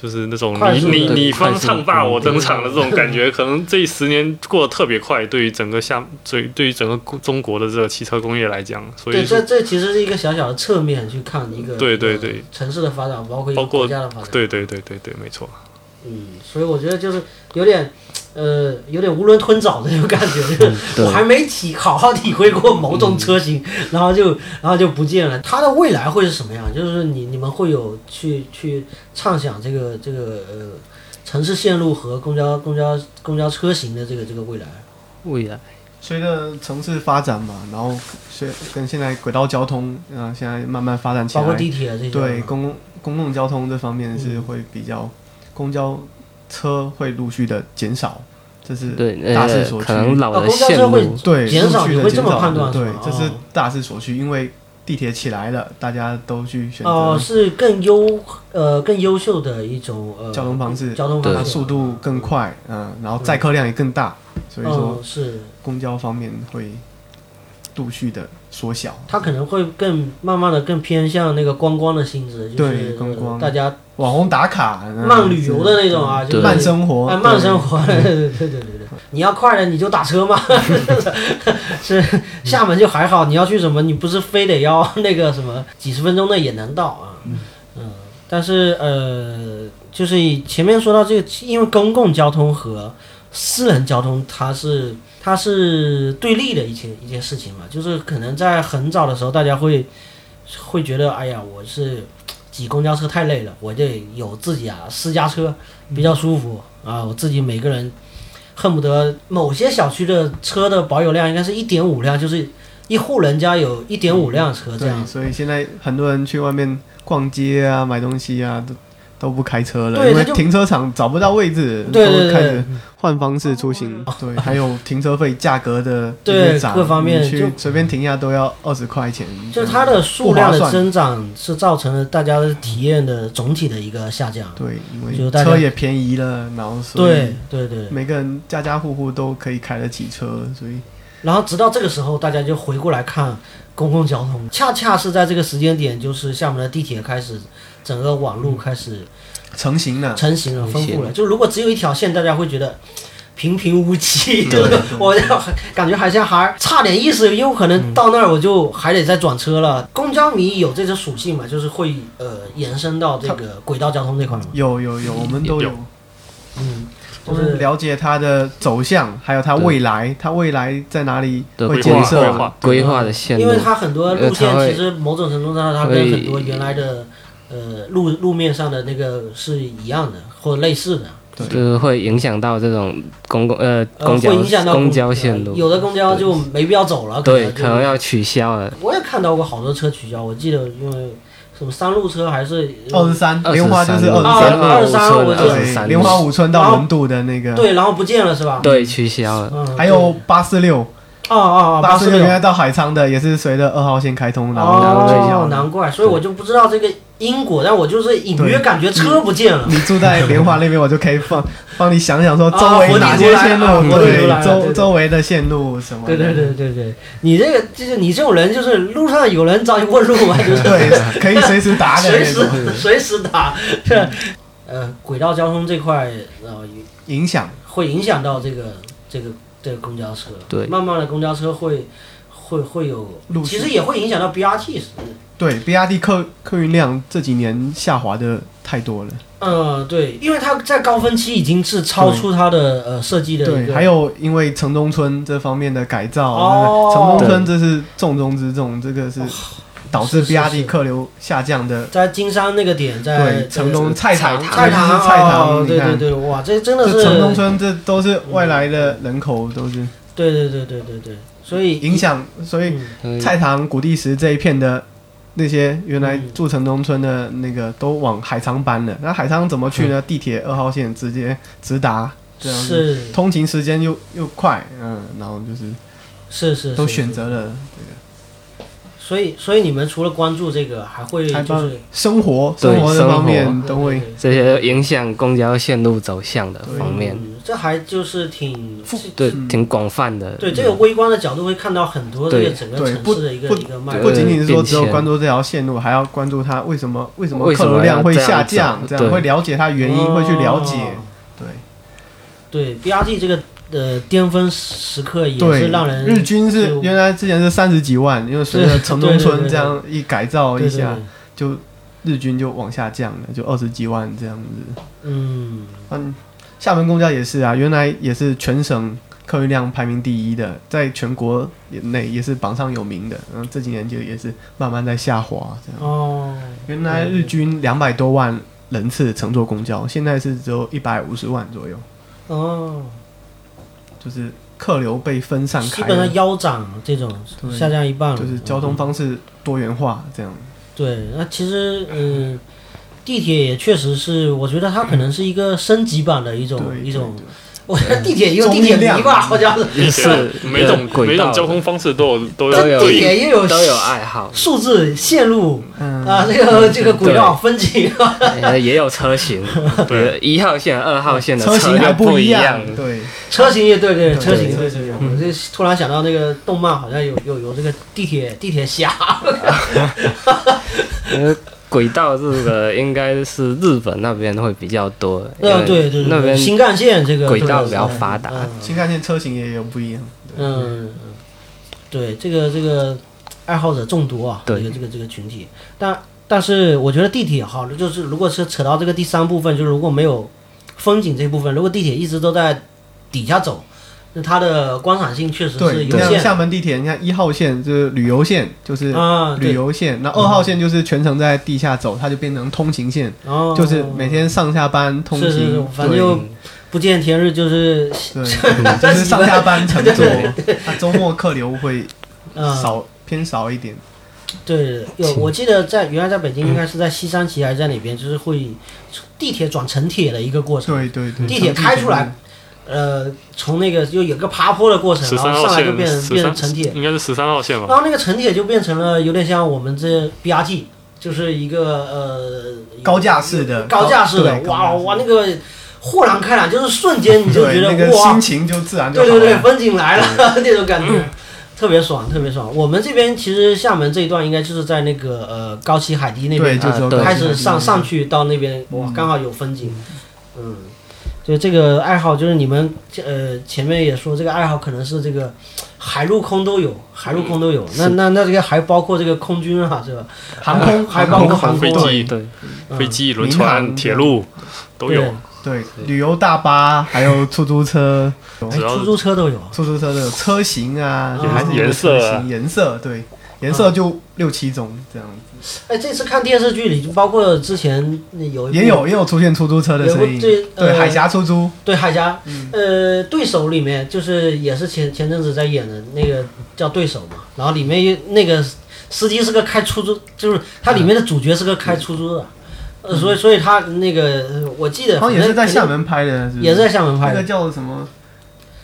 就是那种你你你方唱罢我登场的嗯这种感觉，可能这十年过得特别快，对于整个下对对于整个中国的这个汽车工业来讲，所，以说这这其实是一个小小的侧面去看一个对对呃对。城市的发展，包括包括国家的发展。对对对对对，没错，嗯，所以我觉得就是有点，呃，有点囫囵吞枣的那种感觉，就是我还没体好好体会过某种车型，然后就然后就不见了。它的未来会是什么样？就是你你们会有去去畅想这个这个呃城市线路和公交公交公交车型的这个这个未来。未来随着城市发展嘛，然后随跟现在轨道交通啊、现在慢慢发展起来包括，地铁这些，对公共公共交通这方面是会比较，公交车会陆续的减少，这是大势所趋。可能老哦的线路，对，减少陆续地你会这么减少判断，对这是哦大势所趋，因为地铁起来了，大家都去选择哦，是更优呃更优秀的一种呃交通方式，交通方式，它速度更快，嗯、然后载客量也更大，所以说哦是。公交方面会陆续的缩小。它可能会更慢慢的更偏向那个观光的性质，就是观光。呃大家网红打卡、嗯慢旅游的那种啊，就慢生活，哎慢生活，对。对对对对对。你要快了你就打车嘛，是厦门就还好，你要去什么你不是非得要那个什么几十分钟内也能到啊，嗯，但是呃，就是前面说到这个，因为公共交通和私人交通它是它是对立的一些一些事情嘛，就是可能在很早的时候，大家会会觉得，哎呀，我是挤公交车太累了，我得有自己啊私家车比较舒服啊，我自己每个人恨不得某些小区的车的保有量应该是一点五辆，就是一户人家有一点五辆车这样对，。所以现在很多人去外面逛街啊、买东西啊，都都不开车了，因为停车场找不到位置，对对对都开始换方式出行。对，还有停车费价格的各方面去就随便停一下都要二十块钱，就它的数量的增长是造成了大家的体验的总体的一个下降。对，因为车也便宜了，然后所对对对，每个人家家户户都可以开得起车，所以然后直到这个时候，大家就回过来看公共交通，恰恰是在这个时间点，就是厦门的地铁开始，整个网络开始成型了。成型了、丰富了。就如果只有一条线，大家会觉得平平无奇，对对不对？我要感觉好像还差点意思，因为可能到那儿我就还得再转车了。公交迷有这种属性嘛，就是会呃延伸到这个轨道交通这块嘛。有有有，我们都有有，嗯，就是了解它的走向，还有它未来，它未来在哪里对会建设规划的线路因为，它很多路线其实某种程度上，它跟很多原来的呃路路面上的那个是一样的或者类似的。就是会影响到这种公共呃呃，公交会影响到公交线路，有的公交就没必要走了，对，就可能要取消了。我也看到过好多车取消，我记得因为什么三路车还是二十三，23莲花就是啊二十三二三我记得对，23莲花五村到轮渡的那个，对，然后不见了是吧？对，取消了。嗯，还有八四六，啊啊啊，八八四六原来到海昌的，也是随着二号线开通，然后然后取哦，难怪，所以我就不知道这个因果，但我就是隐约感觉车不见了。你住在莲花那边，我就可以放 帮你想想说啊周围哪些线路，对周周围的线路什么，对对对对对，你这个就是你这种人，就是路上有人找你问路嘛，就是。对，可以随时打的随时随时打。是 呃，轨道交通这块，呃，影响。会影响到这个这个这个公交车。对慢慢的公交车会会会有陆，续其实也会影响到 BRT。对，BRT 客客运量这几年下滑的太多了。嗯，对，因为它在高峰期已经是超出它的呃设计的对，还有因为城中村这方面的改造，哦城中村这是重中之重，这个是导致是是是。BRD 客流下降的。在金山那个点，在，城东菜场，菜堂，堂，菜对对对，哇，这真的是城东村这都是外来的人口，都是。对对对对对对，所以影响，所以菜堂、古地石这一片的那些原来住城东村的那个都往海沧搬了。那海沧怎么去呢？地铁二号线直接直达，这样，是。通勤时间又又快，嗯，然后就是是是都选择了所以所以你们除了关注这个，还会就是生活对生活这方面都会这些影响公交线路走向的方面，嗯这还就是挺对，嗯。挺广泛的。对这个微观的角度会看到很多这个对整个城市的一个不一个脉络。不仅仅是说只有关注这条线路，还要关注它为什么为什么客流量会下降，这样会了解它原因，会去了解。哦。对。对 BRT 这个呃巅峰时刻也，是让人日均是原来之前是三十几万，因为随着城中村这样一改造一下对，就日均就往下降了，就二十几万这样子。嗯嗯，厦门公交也是啊，原来也是全省客运量排名第一的，在全国内也是榜上有名的。嗯，这几年就也是慢慢在下滑，这样。哦，原来日均两百多万人次乘坐公交，现在是只有一百五十万左右，哦，就是客流被分散基开基，本上腰斩这种下降一半。了，就是交通方式多元化这样。对，那其实嗯，地铁也确实是，我觉得它可能是一个升级版的一种一种对。对，我地铁也有地铁迷吧，好像是也是每种轨道每种交通方式都有都都有地铁也有都有爱好，数字线路嗯啊，这个这个轨道分级，呃也有车型，对一号线、二号线的车型还不一样，对，车型也对对，对车型对对对对，我这突然想到那个动漫好像有有有这个地铁地铁侠 呃，轨道这个应该是日本那边会比较多，因嗯为对对对，那边新干线这个轨道比较发达。嗯。新干线车型也有不一样。嗯，嗯对，这个这个爱好者众多啊，这对个这个这个群体，但但是我觉得地铁好，就是如果是扯到这个第三部分，就是如果没有风景这部分，如果地铁一直都在底下走，那它的观赏性确实，是有限。你像厦门地铁，你看一号线就是旅游线，就是啊，旅，游线，那二号线就是全程在地下走，它就变成通勤线，哦，就是每天上下班通是是是勤，反正就不见天日，就是对 就是上下班乘坐，它周末客流会嗯，少偏少一点。对，有我记得在原来在北京应该是在西三旗还是在哪边，就是会地铁转城铁的一个过程。对对对，地铁开出来，呃，从那个就有个爬坡的过程，然后上来就变成变成城铁，应该是十三号线吧。然后那个城铁就变成了有点像我们这 BRT，就是一个呃高架式的高架式的，哇哇那个豁然开朗，就是瞬间你就觉得哇，心情就自然对对对，风景来了 那种感觉。特别爽，特别爽。我们这边其实厦门这一段应该就是在那个呃高崎海堤那边开始上上去到那边，哇，刚好有风景。嗯，就这个爱好，就是你们呃前面也说这个爱好可能是这个海陆空都有，海陆空都有。那那那这个还包括这个空军啊，这个航空还包括航空飞机，对，飞机、轮船、铁路都有。对，旅游大巴还有出租车，出租车都有，出租车都有车型啊，还是颜色，颜色对，颜色就六七种这样子。哎，这次看电视剧里，就包括之前有也有也有出现出租车的声音，对海峡出租，对海峡，呃，对手里面就是也是前前阵子在演的那个叫对手嘛，然后里面那个司机是个开出租，就是它里面的主角是个开出租的。呃，所以，所以他那个，我记得好像也是在厦门拍的，也是在厦门拍的。那个叫什么？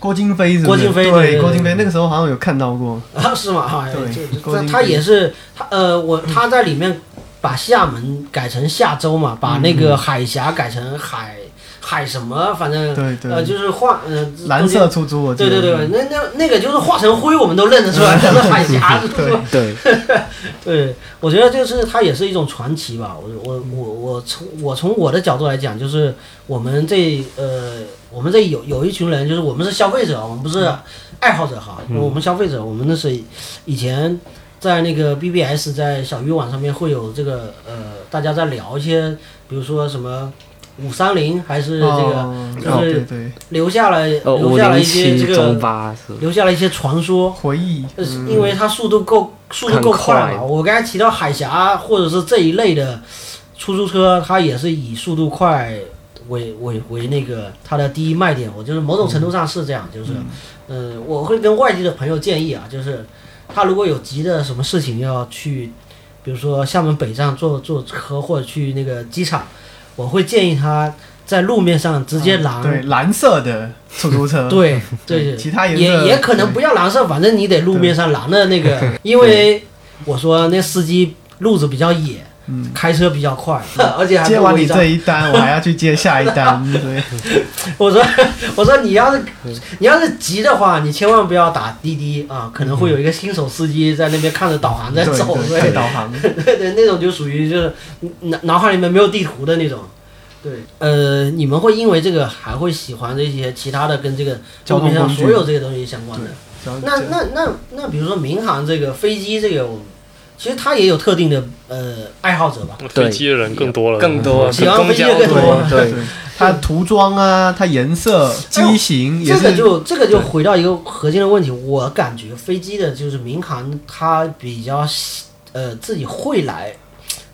郭京飞是郭京飞对，郭京飞那个时候好像有看到过啊？是吗？哈，对，他也是他呃，我他在里面把厦门改成厦州嘛，把那个海峡改成海。海什么？反正呃，就是画呃，蓝色出租。对对对，那那那个就是化成灰，我们都认得出来，是 海峡。对对 对，我觉得就是它也是一种传奇吧。我我我我从我从我的角度来讲，就是我们这呃，我们这有有一群人，就是我们是消费者，我们不是爱好者哈。我们消费者，我们那是以前在那个 BBS 在小鱼网上面会有这个呃，大家在聊一些，比如说什么。五三零还是这个，就是留下了留下了一些这个，留下了一些传说回忆。因为它速度够速度够快嘛。我刚才提到海峡或者是这一类的出租车，它也是以速度快为为为那个它的第一卖点。我就是某种程度上是这样，就是呃，我会跟外地的朋友建议啊，就是他如果有急的什么事情要去，比如说厦门北站坐坐车或者去那个机场。我会建议他在路面上直接拦，对蓝色的出租车，对对，其他颜色也也可能不要蓝色，反正你得路面上拦的那个，因为我说那司机路子比较野。嗯，开车比较快，而且还接完你这一单，我还要去接下一单。对，我说，我说你要是你要是急的话，你千万不要打滴滴啊，可能会有一个新手司机在那边看着导航在走，对导航，对对，那种就属于就是脑脑海里面没有地图的那种。对，呃，你们会因为这个还会喜欢这些其他的跟这个交通上所有这些东西相关的？那那那那，比如说民航这个飞机这个。其实他也有特定的呃爱好者吧，飞机的人更多了，更多。喜欢飞机的更多。对，它涂装啊，它颜色、机型，这个就这个就回到一个核心的问题。我感觉飞机的就是民航，它比较呃自己会来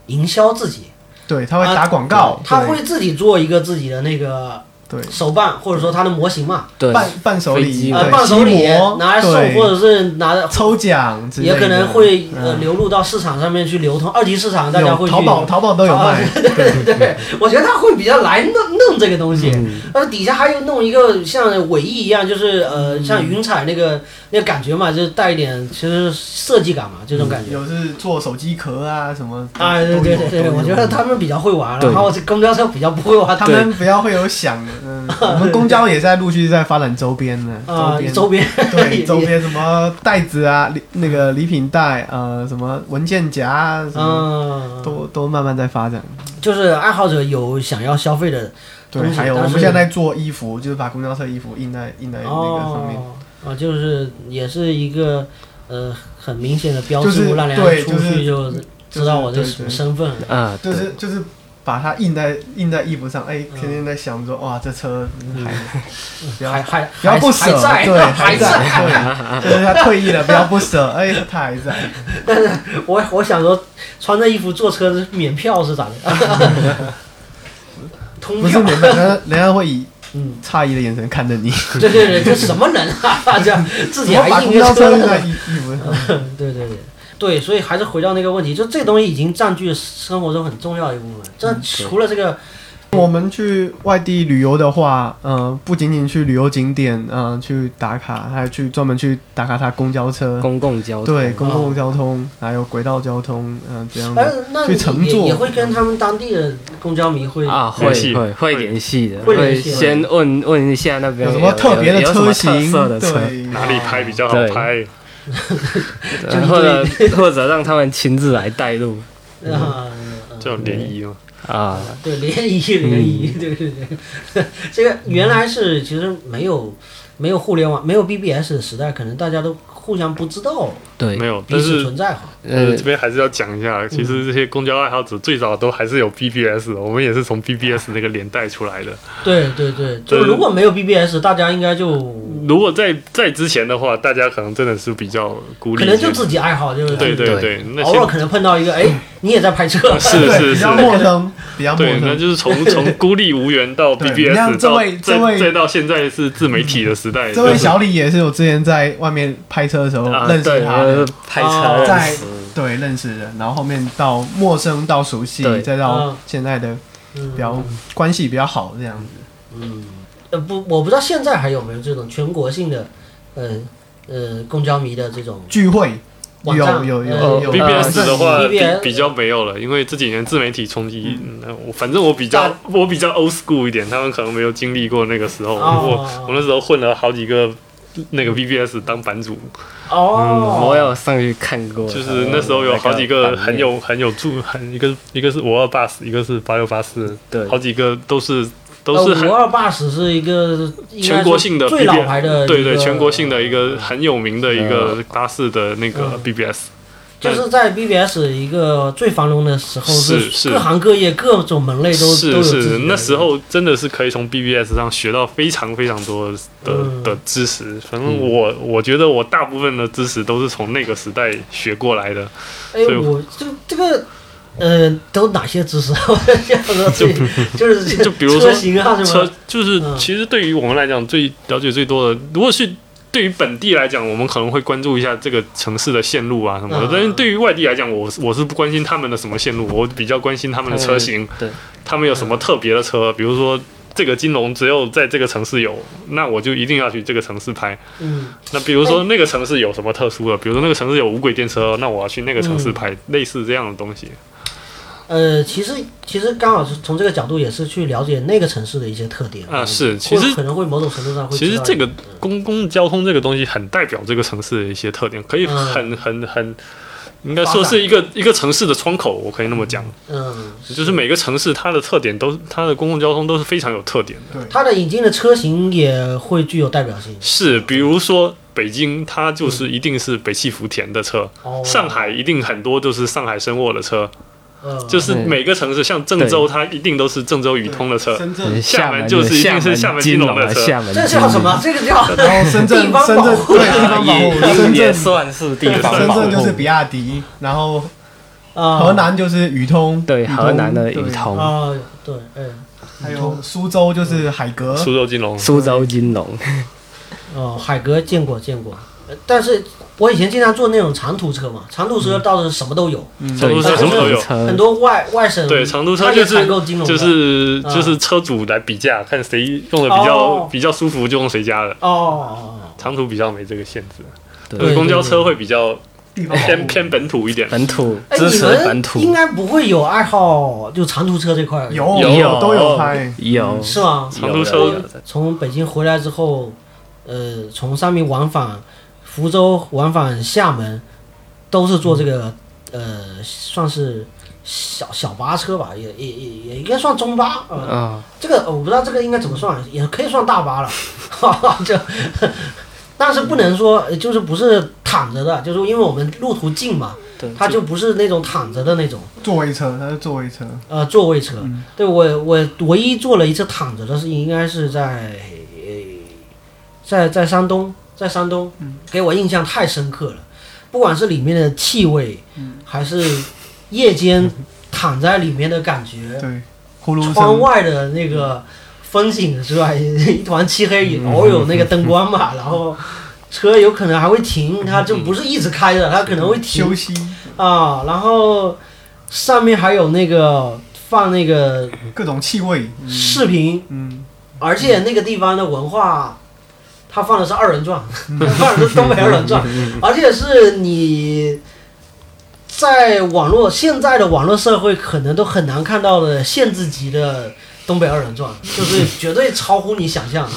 营销自己，对，他会打广告，他会自己做一个自己的那个。对。手办或者说它的模型嘛，伴伴手礼，呃，伴手礼拿来送，或者是拿抽奖，也可能会呃流入到市场上面去流通，二级市场大家会去淘宝，淘宝都有卖。对对对，我觉得他会比较来弄弄这个东西，呃，底下还有弄一个像尾翼一样，就是呃像云彩那个那个感觉嘛，就是带一点其实设计感嘛，这种感觉。有是做手机壳啊什么。啊对对对对，我觉得他们比较会玩，然后公交车比较不会玩，他们比较会有想。嗯，我们公交也在陆续在发展周边呢。啊，周边对 周边什么袋子啊，礼那个礼品袋，呃，什么文件夹，嗯，都都慢慢在发展。就是爱好者有想要消费的对，还有我们现在做衣服，就是把公交车衣服印在印在那个上面。啊，就是也是一个呃很明显的标志物，让人出去就知道我这什么身份啊，就是就是。把它印在印在衣服上，哎，天天在想着，哇，这车还还还不要不舍，对，还在，对，就是他退役了，不要不舍，哎，他还在。但是我我想说，穿着衣服坐车是免票是咋的？不是免票，人家会以嗯诧异的眼神看着你。对对对，这什么人啊？这样自己还印个车在衣衣服上？对对对。对，所以还是回到那个问题，就这东西已经占据生活中很重要的一部分。这除了这个，我们去外地旅游的话，嗯，不仅仅去旅游景点，嗯，去打卡，还去专门去打卡它公交车、公共交通，对，公共交通，还有轨道交通，嗯，这样哎，那去乘坐也会跟他们当地的公交迷会啊，会会会联系的，会先问问一下那边有什么特别的车型的车，哪里拍比较好拍。或者或者让他们亲自来带路，啊，叫联谊嘛？啊，对，联谊联谊，对对对，这个原来是其实没有没有互联网没有 BBS 的时代，可能大家都。互相不知道，对，没有，但是存在哈。呃，这边还是要讲一下，其实这些公交爱好者最早都还是有 BBS，我们也是从 BBS 那个年代出来的。对对对，就如果没有 BBS，大家应该就如果在在之前的话，大家可能真的是比较孤立，可能就自己爱好，就是。对对对，偶尔可能碰到一个，哎，你也在拍车，是是是，比较陌生，比较陌生，那就是从从孤立无援到 BBS，到再再到现在是自媒体的时代。这位小李也是我之前在外面拍车的时候认识。他拍车在对认识的，然后后面到陌生到熟悉，再到现在的比较关系比较好这样子。嗯，呃不，我不知道现在还有没有这种全国性的，呃呃公交迷的这种聚会。有有有有 BBS 的话比比较没有了，因为这几年自媒体冲击，我反正我比较我比较 old school 一点，他们可能没有经历过那个时候。我我那时候混了好几个。那个 BBS 当版主。哦，我有上去看过，就是那时候有好几个很有很有助，很一个一个是五二八四，一个是八六八四，对，好几个都是都是五二八十是一个全国性的最老牌的，对对，全国性的一个很有名的一个巴士的那个 BBS。就是在 BBS 一个最繁荣的时候，是各行各业各种门类都都有是那时候真的是可以从 BBS 上学到非常非常多的的知识。反正我我觉得我大部分的知识都是从那个时代学过来的。哎，我这这个呃，都哪些知识？就 就是就比如说车型啊什么，就是其实对于我们来讲最了解最多的，如果是。对于本地来讲，我们可能会关注一下这个城市的线路啊什么的。但是对于外地来讲，我我是不关心他们的什么线路，我比较关心他们的车型。对，他们有什么特别的车？比如说这个金龙只有在这个城市有，那我就一定要去这个城市拍。嗯。那比如说那个城市有什么特殊的？比如说那个城市有无轨电车，那我要去那个城市拍，类似这样的东西。呃，其实其实刚好是从这个角度也是去了解那个城市的一些特点啊，是其实可能会某种程度上会。其实这个公共交通这个东西很代表这个城市的一些特点，可以很很很，应该说是一个一个城市的窗口，我可以那么讲。嗯，就是每个城市它的特点都它的公共交通都是非常有特点的。它的引进的车型也会具有代表性。是，比如说北京，它就是一定是北汽福田的车；上海一定很多就是上海申沃的车。就是每个城市，像郑州，它一定都是郑州宇通的车；厦门就是一定是厦门金龙的车。这叫什么？这个叫然后深圳，深圳对地方保护，深圳算是地方深圳就是比亚迪，然后河南就是宇通，对河南的宇通。啊，对，嗯，还有苏州就是海格，苏州金龙，苏州金龙。哦，海格见过见过，但是。我以前经常坐那种长途车嘛，长途车倒是什么都有，长途车什么都有，很多外外省对长途车就是就是就是车主来比价，看谁用的比较比较舒服就用谁家的。哦。长途比较没这个限制，对。公交车会比较偏偏本土一点，本土支持本土，应该不会有爱好就长途车这块，有有都有。拍有。是吗？长途车从北京回来之后，呃，从上面往返。福州往返厦门，都是坐这个，呃，算是小小巴车吧，也也也也应该算中巴啊。这个我不知道这个应该怎么算，也可以算大巴了。哈哈，这，但是不能说就是不是躺着的，就是因为我们路途近嘛，它就不是那种躺着的那种座位车，它是座位车。呃，座位车。对我我唯一坐了一次躺着的是，应该是在在在山东。在山东，给我印象太深刻了。不管是里面的气味，还是夜间躺在里面的感觉，对，窗外的那个风景是吧，一团漆黑，偶有那个灯光嘛，然后车有可能还会停，它就不是一直开着，它可能会停。休息，啊。然后上面还有那个放那个各种气味，嗯。视频，嗯，而且那个地方的文化，它放的是二人转，放的是东北二人转，而且是你在网络现在的网络社会可能都很难看到的限制级的东北二人转，就是绝对超乎你想象，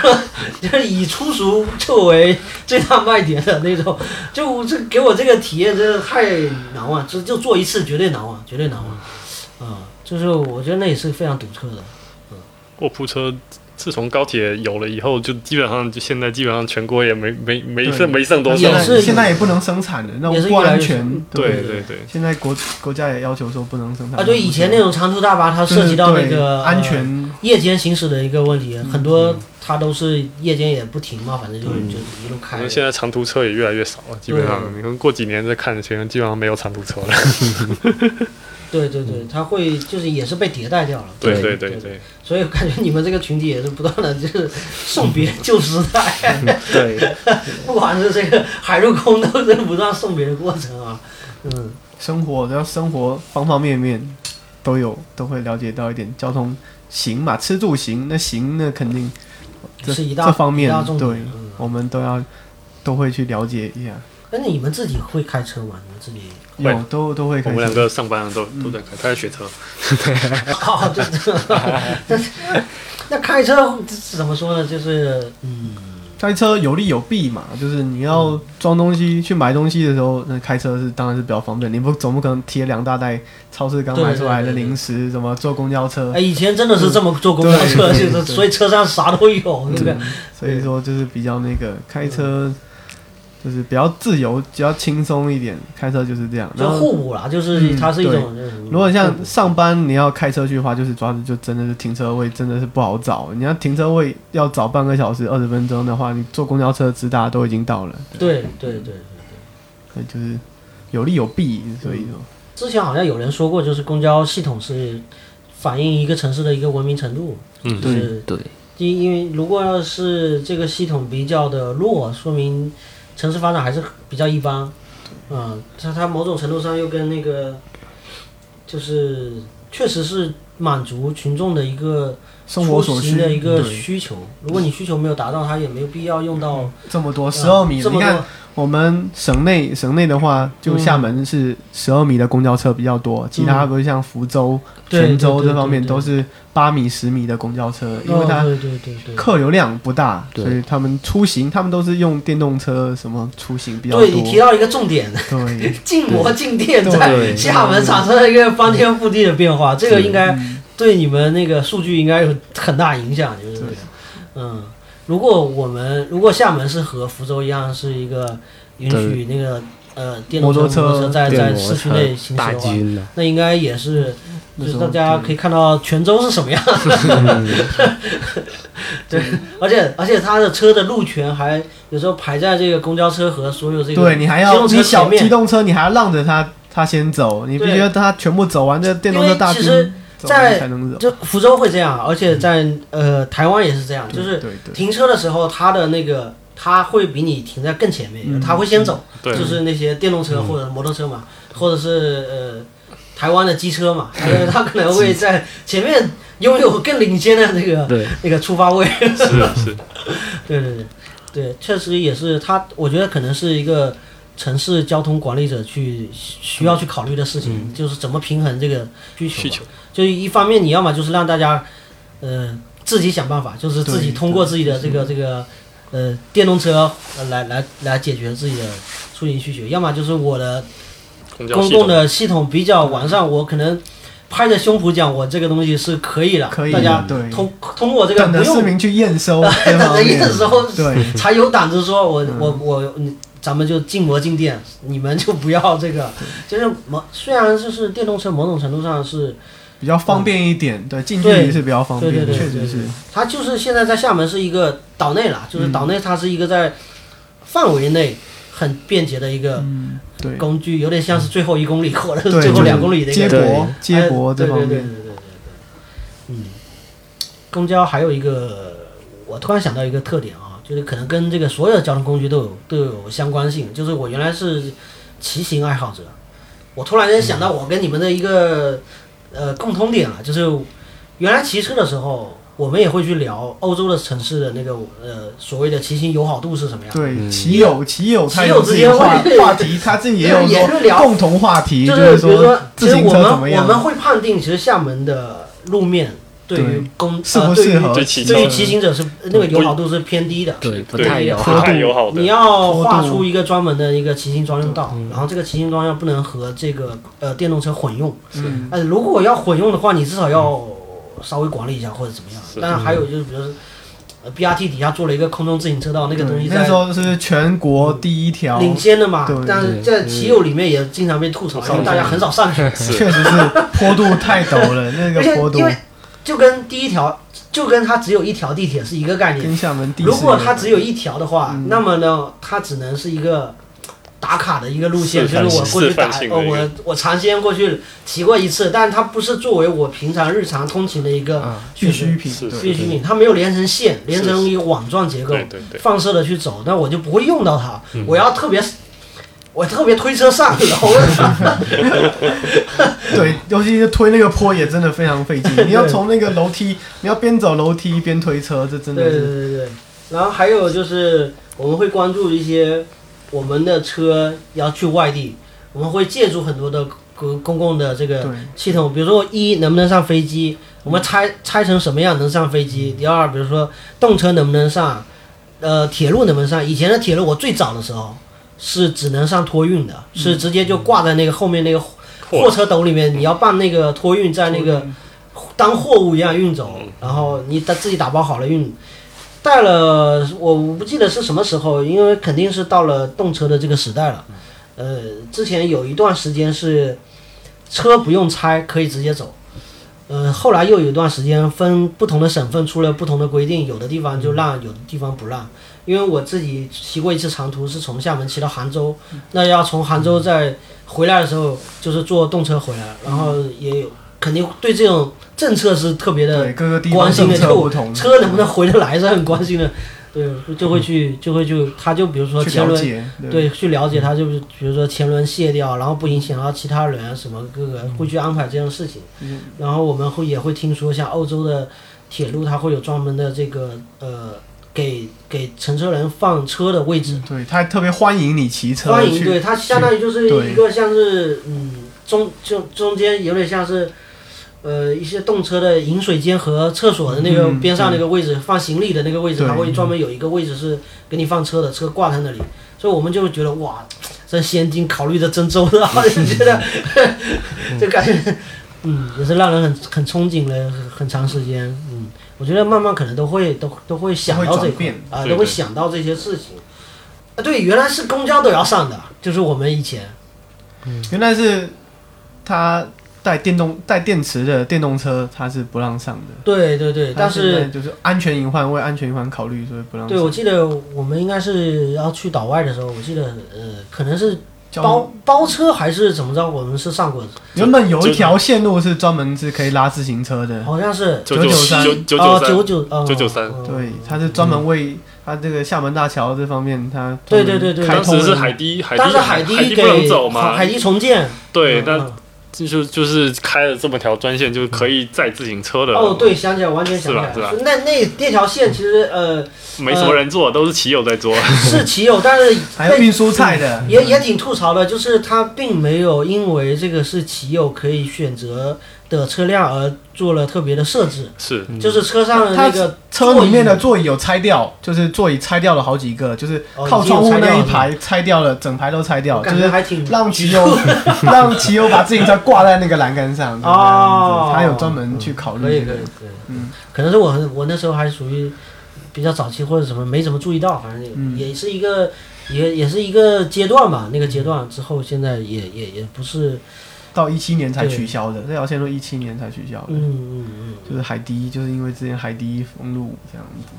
就是以粗俗作为最大卖点的那种，就这给我这个体验真的太难忘，就就做一次绝对难忘，绝对难忘，啊、就是我觉得那也是非常独特的。嗯卧铺车自从高铁有了以后，就基本上就现在基本上全国也没没没剩没剩多少也是。现在也不能生产的，那也是种不安全，对对对对，现在国国家也要求说不能生产啊，对，以前那种长途大巴，它涉及到那对个安、呃全，夜间行驶的一个问题，嗯很多它都是夜间也不停嘛，反正就嗯就一路可开能。现在长途车也越来越少了，基本上你们过几年再看，现在基本上没有长途车了。对对对，它会就是也是被迭代掉了。对对对对对，所以我感觉你们这个群体也是不断的就是送别旧时代，对，不管是这个海陆空都是不断送别的过程啊。嗯，生活要生活方方面面都有，都会了解到一点交通行嘛，吃住行，那行那肯定这是一大这方面对嗯，我们都要都会去了解一下，那你们自己会开车吗？你们自己？会有都都会开。我们两个上班都都在开，他在学车。好，这这，那开车怎么说呢？就是嗯。开车有利有弊嘛，就是你要装东西去买东西的时候，那开车是当然是比较方便。你不总不可能提了两大袋超市刚买出来的零食，什么坐公交车哎，，以前真的是这么坐公交车，对就是所以车上啥都有，对不对？所以说就是比较那个开车就是比较自由，比较轻松一点。开车就是这样。然就后互补啦，就是嗯它是一种。如果像上班你要开车去的话，就是主要是就真的是停车位真的是不好找。你要停车位要找半个小时、二十分钟的话，你坐公交车直达都已经到了。对对对，所以就是有利有弊，所以说。之前好像有人说过，就是公交系统是反映一个城市的一个文明程度，嗯就，是对，因因为如果要是这个系统比较的弱，说明城市发展还是比较一般。嗯，它它某种程度上又跟那个，就是确实是满足群众的一个生活所需出行的一个需求。如果你需求没有达到，它也没有必要用到这么多嗯十二米的，这么多你看我们省内省内的话，就嗯厦门是十二米的公交车比较多，其他不是像福州、对泉州这方面都是八米、十米的公交车，因为哦它。客流量不大，对。所以他们出行他们都是用电动车什么出行比较多。对你提到一个重点，对，静摩静电在厦门产生了一个翻天覆地的变化，这个应该嗯。对你们那个数据应该有很大影响，就是嗯，如果我们如果厦门是和福州一样是一个允许那个呃电动摩托车摩托车在在市区内行驶的话，那应该也是。就是大家可以看到泉州是什么样，对，而且而且它的车的路权还有时候排在这个公交车和所有这个对你还要机动车你小前面。机动车，你还要让着他他先走，你必须对。要他全部走完，这电动车大军因为其实走在。就福州会这样，而且在呃台湾也是这样，就是停车的时候，他的那个他会比你停在更前面，嗯它会先走，就是那些电动车或者摩托车嘛，或者是呃台湾的机车嘛，它它可能会在前面拥有更领先的那个，那个出发位。是 是，对对对。对，确实也是他，我觉得可能是一个城市交通管理者去需要去考虑的事情，就是怎么平衡这个需求。需求。就一方面你要么就是让大家，呃，自己想办法，就是自己通过自己的这个这个呃电动车呃来来来解决自己的出行需求，要么就是我的公共的系统比较完善，我可能拍着胸脯讲我这个东西是可以的，可以大家通通过这个等不用着市民去验收，等着验收对，才有胆子说我嗯。我我你咱们就禁摩禁电，你们就不要这个，就是某虽然就是电动车某种程度上是比较方便一点，对，近距对离是比较方便，对对对确实是。对对，它就是现在在厦门是一个岛内了，就是嗯。岛内它是一个在范围内很便捷的一个工具，有点像是最后一公里或者是最后两公里的一个接驳接驳哎这方面，对对对对对对对，嗯，公交还有一个，我突然想到一个特点啊，就是可能跟这个所有的交通工具都有都有相关性。就是我原来是骑行爱好者，我突然间想到我跟你们的一个呃共通点了，就是原来骑车的时候。我们也会去聊欧洲的城市的那个呃所谓的骑行友好度是什么样？对，骑友骑友骑友之间话话题，他自己也有 聊共同话题，就是比如说，其实我们我们会判定，其实厦门的路面对于公适不适合对于骑行者是那个友好度是偏低的，对，不太友好，太友好。你要画出一个专门的一个骑行专用道，然后这个骑行专用不能和这个呃电动车混用。嗯，呃，如果要混用的话，你至少要。稍微管理一下或者怎么样，当然还有就是，比如说，呃，BRT 底下做了一个空中自行车道，那个东西那时候是全国第一条领先的嘛。但是在骑友里面也经常被吐槽，因为大家很少上去。确实是坡度太陡了，那个坡度。因为就跟第一条，就跟它只有一条地铁是一个概念。厦门如果它只有一条的话，那么呢，它只能是一个。打卡的一个路线，就是我过去打，呃，我我尝鲜过去骑过一次，但它不是作为我平常日常通勤的一个必需品，必需品，它没有连成线，连成一个网状结构，放射的去走，那我就不会用到它。我要特别，我特别推车上楼，对，尤其是推那个坡也真的非常费劲，你要从那个楼梯，你要边走楼梯边推车，这真的是。对对对对，然后还有就是我们会关注一些。我们的车要去外地，我们会借助很多的公公共的这个系统，比如说一能不能上飞机，我们拆拆成什么样能上飞机？第二，比如说动车能不能上，呃，铁路能不能上？以前的铁路我最早的时候是只能上托运的，是直接就挂在那个后面那个货车斗里面，你要办那个托运，在那个当货物一样运走，然后你打自己打包好了运。带了，我不记得是什么时候，因为肯定是到了动车的这个时代了。呃，之前有一段时间是车不用拆，可以直接走。呃，后来又有一段时间分不同的省份出了不同的规定，有的地方就让，有的地方不让。因为我自己骑过一次长途，是从厦门骑到杭州，那要从杭州再回来的时候，就是坐动车回来，然后也有。肯定对这种政策是特别的关心的，就车能不能回得来是很关心的，对，就会去就会去，他就比如说前轮，对，去了解他就是比如说前轮卸掉，然后不影响到其他人什么各个会去安排这样的事情，然后我们会也会听说像欧洲的铁路，它会有专门的这个呃给给乘车人放车的位置，对他特别欢迎你骑车，欢迎，对他相当于就是一个像是嗯中就中间有点像是。呃，一些动车的饮水间和厕所的那个边上那个位置，放行李的那个位置，它会专门有一个位置是给你放车的，车挂在那里，所以我们就觉得哇，这先进考虑的真周到，就觉得 就感觉，嗯，也是让人很很憧憬了很长时间，嗯，我觉得慢慢可能都会都都会想到这块啊，都会想到这些事情，啊，对，原来是公交都要上的，就是我们以前，嗯，原来是他。带电动带电池的电动车，它是不让上的。对对对，但是就是安全隐患，为安全隐患考虑，所以不让。对，我记得我们应该是要去岛外的时候，我记得呃，可能是包包车还是怎么着，我们是上过。原本有一条线路是专门是可以拉自行车的，好像是九九三九九九九九三。对，它是专门为它这个厦门大桥这方面，它对对对对，当时是海堤，海堤海堤不能走嘛，海堤重建。对，但。就就是开了这么条专线，就是可以载自行车的。哦，对，想起来，完全想起来。是吧？那那那条线其实呃，没什么人坐，都是骑友在坐。是骑友，但是 还有运蔬菜的，也也挺吐槽的，就是他并没有因为这个是骑友可以选择。的车辆而做了特别的设置，是，就是车上的那个车里面的座椅有拆掉，就是座椅拆掉了好几个，就是靠窗户那一排拆掉了，整排都拆掉，就是让骑友 让骑友把自行车挂在那个栏杆上，哦，他有专门去考虑这个，嗯，可能是我我那时候还属于比较早期或者什么没怎么注意到，反正也是一个也也是一个阶段吧，那个阶段之后现在也也也不是。到一七年才取消的这条线路，一七年才取消的。嗯嗯嗯，就是海堤，就是因为之前海堤封路这样子。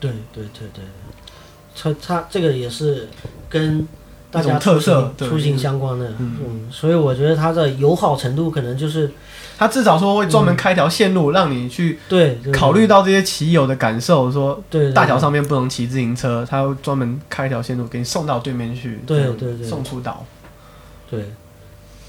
对对对对，它它这个也是跟大家特色出行相关的，嗯，所以我觉得它的友好程度可能就是，它至少说会专门开条线路让你去对考虑到这些骑友的感受，说对大桥上面不能骑自行车，它会专门开一条线路给你送到对面去，对对对，送出岛，对，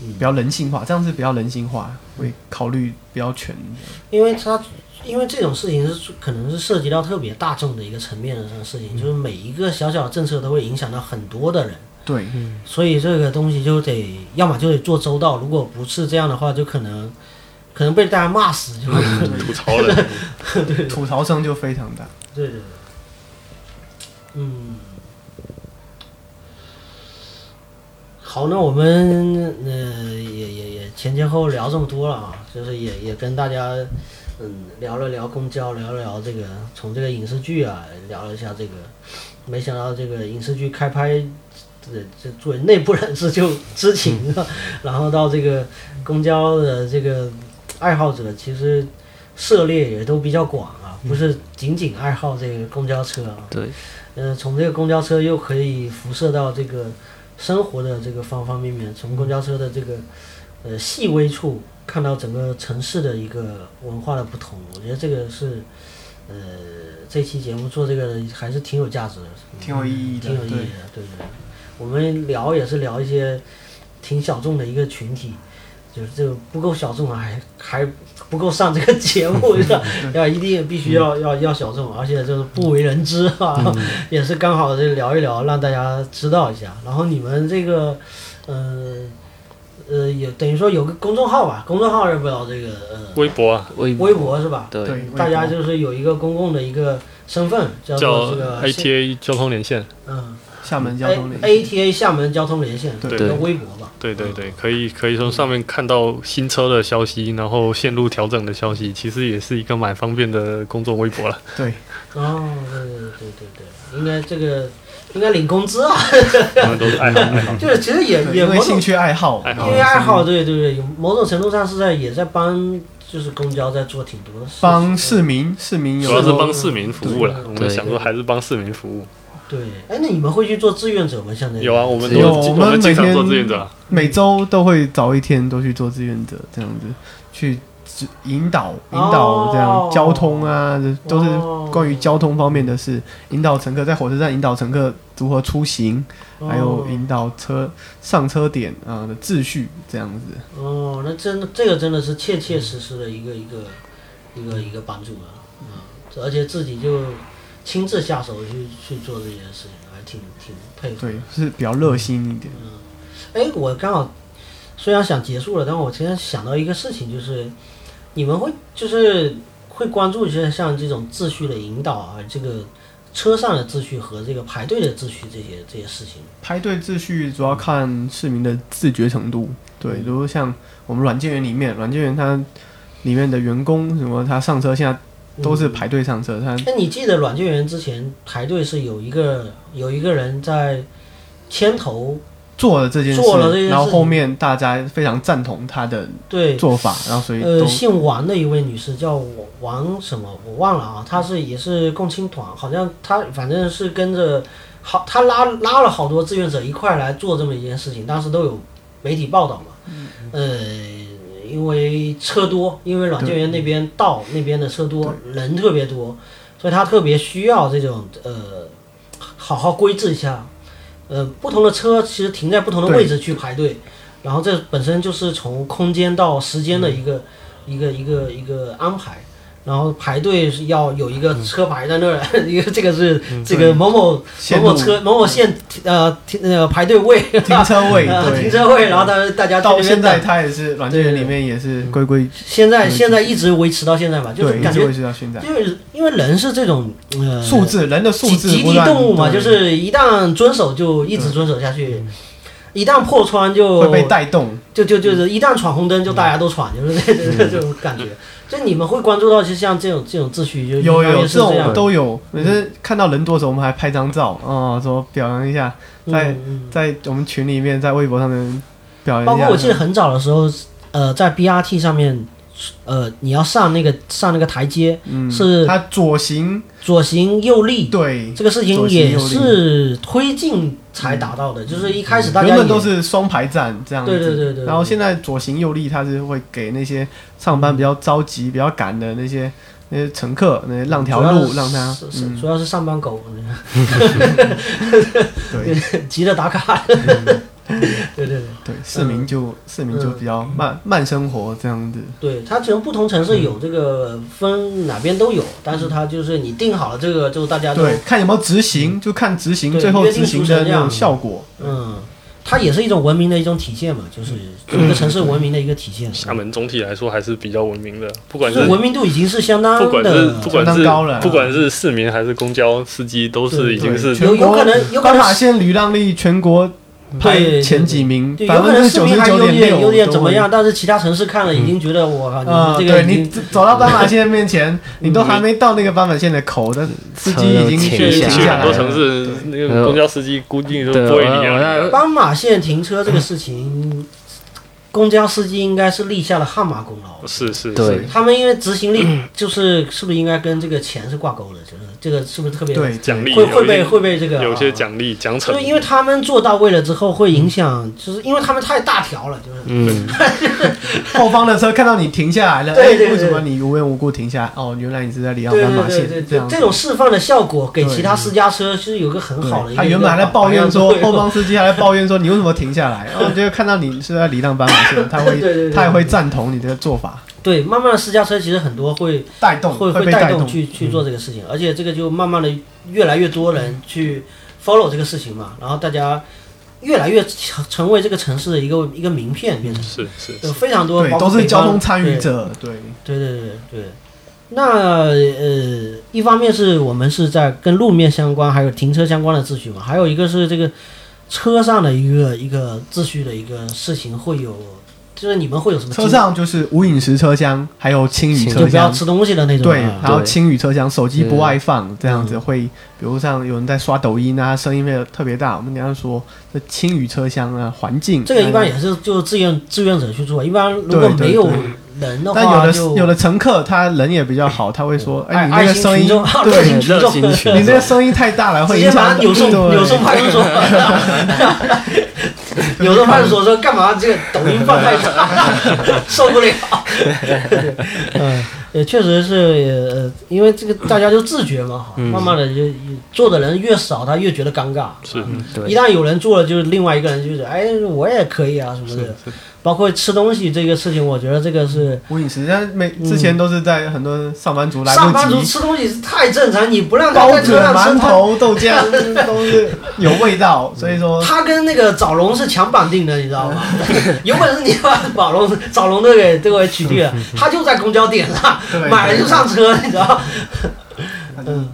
比较人性化，这样是比较人性化，会考虑比较全。的，因为他。因为这种事情是可能是涉及到特别大众的一个层面的事情，就是每一个小小的政策都会影响到很多的人。对，所以这个东西就得要么就得做周到，如果不是这样的话，就可能可能被大家骂死，就吐槽了，对，吐槽声就非常大。对对对，嗯，好，那我们呃也也也前前后后聊这么多了啊，就是也也跟大家。嗯，聊了聊公交，聊了聊这个，从这个影视剧啊，聊了一下这个，没想到这个影视剧开拍，这这作为内部人士就知情了，然后到这个公交的这个爱好者，其实涉猎也都比较广啊，不是仅仅爱好这个公交车啊。对。呃，从这个公交车又可以辐射到这个生活的这个方方面面，从公交车的这个呃细微处。看到整个城市的一个文化的不同，我觉得这个是，呃，这期节目做这个还是挺有价值的，挺有意义的，挺有意义的，对对。我们聊也是聊一些挺小众的一个群体，就是这个不够小众啊，还还不够上这个节目，要一定必须要要要小众，而且就是不为人知啊，也是刚好这聊一聊，让大家知道一下。然后你们这个，嗯。呃，有等于说有个公众号吧，公众号是不知道这个呃，微博啊，微微博是吧？对，大家就是有一个公共的一个身份，叫做这个 ATA 交通连线，嗯，厦门交通连线，ATA 厦门交通连线，对，叫微博吧？对对对，可以可以从上面看到新车的消息，然后线路调整的消息，其实也是一个蛮方便的公众微博了。对，哦，对对对对对，应该这个。应该领工资啊，都是 爱好，爱好。就是其实也也为兴趣爱好，因为爱好，对对对，某种程度上是在也在帮，就是公交在做挺多的事，帮市民，市民主要是帮市民服务了。我们想说还是帮市民服务。对，哎，那你们会去做志愿者吗？现在有啊，我们有，我们每天做志愿者，每周都会早一天都去做志愿者，这样子去。引导引导这样交通啊，都是关于交通方面的事。引导乘客在火车站引导乘客如何出行，还有引导车上车点啊的秩序这样子。哦，那真的这个真的是切切实实的一个一个一个一个帮助啊，嗯，而且自己就亲自下手去去做这件事情，还挺挺佩服。对，是比较热心一点。嗯，哎，我刚好虽然想结束了，但我今天想到一个事情就是。你们会就是会关注一些像这种秩序的引导啊，这个车上的秩序和这个排队的秩序这些这些事情。排队秩序主要看市民的自觉程度，对，如果像我们软件园里面，软件园它里面的员工什么，他上车现在都是排队上车。他那你记得软件园之前排队是有一个有一个人在牵头。做了这件事，然后后面大家非常赞同他的做法，然后所以呃，姓王的一位女士叫王什么我忘了啊，她是也是共青团，好像她反正是跟着好，她拉拉了好多志愿者一块来做这么一件事情，当时都有媒体报道嘛，嗯呃，因为车多，因为软件园那边道那边的车多，人特别多，所以他特别需要这种呃，好好规制一下。呃，不同的车其实停在不同的位置去排队，然后这本身就是从空间到时间的一个一个一个一个安排。然后排队是要有一个车牌在那儿，一个这个是这个某某某某车某某线呃停呃排队位停车位 停车位，然后大大家到现在它也是软件里面也是规规。现在现在一直维持到现在吧，就是感觉维持到现在，因为因为人是这种呃素质，人的素质集体动物嘛，就是一旦遵守就一直遵守下去，一旦破窗就会被带动，就就就是一旦闯红灯就大家都闯，就是这 这种感觉。就你们会关注到，就像这种这种秩序，就有有这种都有。每次看到人多的时候，我们还拍张照啊，说表扬一下，在在我们群里面，在微博上面表扬一下。包括我记得很早的时候，呃，在 BRT 上面呃，你要上那个上那个台阶，嗯，是它左行左行右立，对，这个事情也是推进才达到的，就是一开始大家原本都是双排站这样子，对对对对然后现在左行右立，它是会给那些上班比较着急、比较赶的那些那些乘客，那些让条路让他，是是嗯，主要是上班狗，对。急着打卡，对对对对，市民就市民就比较慢慢生活这样子，对，它只能不同城市有这个分哪边都有，但是它就是你定好了这个，就大家都对，看有没有执行，就看执行对最后执行的那种俗成这样效果。嗯，它也是一种文明的一种体现嘛，就是一个城市文明的一个体现。厦门总体来说还是比较文明的，不管就是文明度已经是相当不管是的，不管相当高了是不管是市民还是公交司机，都是已经是对有有可能有可能斑马线履让率全国排对前几名，对，百有可能分之九十市民还有九点六点有点怎么样，但是其他城市看了已经觉得我靠，啊、你这个你走到斑马线面前，你都还没到那个斑马线的口，但司机已经去停下来去很多。城市那个公交司机估计都不会理我在你。斑马线停车这个事情，公交司机应该是立下了汗马功劳。是是，对是他们因为执行力 就是是不是应该跟这个钱是挂钩的？就是这个是不是特别对，奖励会会被会被这个有些啊奖励奖惩就是，因为他们做到位了之后，会影响，就是因为他们太大条了，就是嗯，后方的车看到你停下来了，对对对哎为什么你无缘无故停下来？哦，原来你是在礼让斑马线对对对对，这样这。种释放的效果给其他私家车是有个很好的他原本还在抱怨说，后方司机还在抱怨说，你为什么停下来？然后就看到你是在礼让斑马线，他会对对对对他也会赞同你这个做法，对，慢慢的私家车其实很多会带动会被动带动。去去做这个事情，而且这个就慢慢的越来越多人去 follow 这个事情嘛，然后大家越来越成成为这个城市的一个一个名片，变成是是有非常多对，都是交通参与者，对，对对对对对。那呃，一方面是我们是在跟路面相关，还有停车相关的秩序嘛，还有一个是这个车上的一个一个秩序的一个事情会有，就是你们会有什么车上就是无饮食车厢，还有轻语车厢，就不要吃东西的那种、对，啊，还有对。轻语车厢，手机不外放，这样子嗯。会，比如像有人在刷抖音啊，声音会特别大，我们等一下说这轻语车厢啊，环境这个一般哎也是就志愿志愿者去做，一般如果没有人的但有的有的乘客他人也比较好，他会说，哎，爱你那个声音，你这个声音太大了，会影响把他扭送对。扭送派出所。有的派出所说干嘛这个抖音放太大，受不了。嗯，也确实是呃，因为这个大家就自觉嘛，嗯。慢慢的就做的人越少，他越觉得尴尬。是。一，旦有人做了，就是另外一个人就是哎，我也可以啊什么的。包括吃东西这个事情，我觉得这个是无饮食，但每之前都是在很多上班族来上班族，吃东西是太正常，你不让他、在车上吃馒头、豆浆 都是有味道，所以说他跟那个早龙是强绑定的，你知道吗？有本事你把宝龙早龙都给都给取缔了，他就在公交点上买了就上车，你知道？嗯，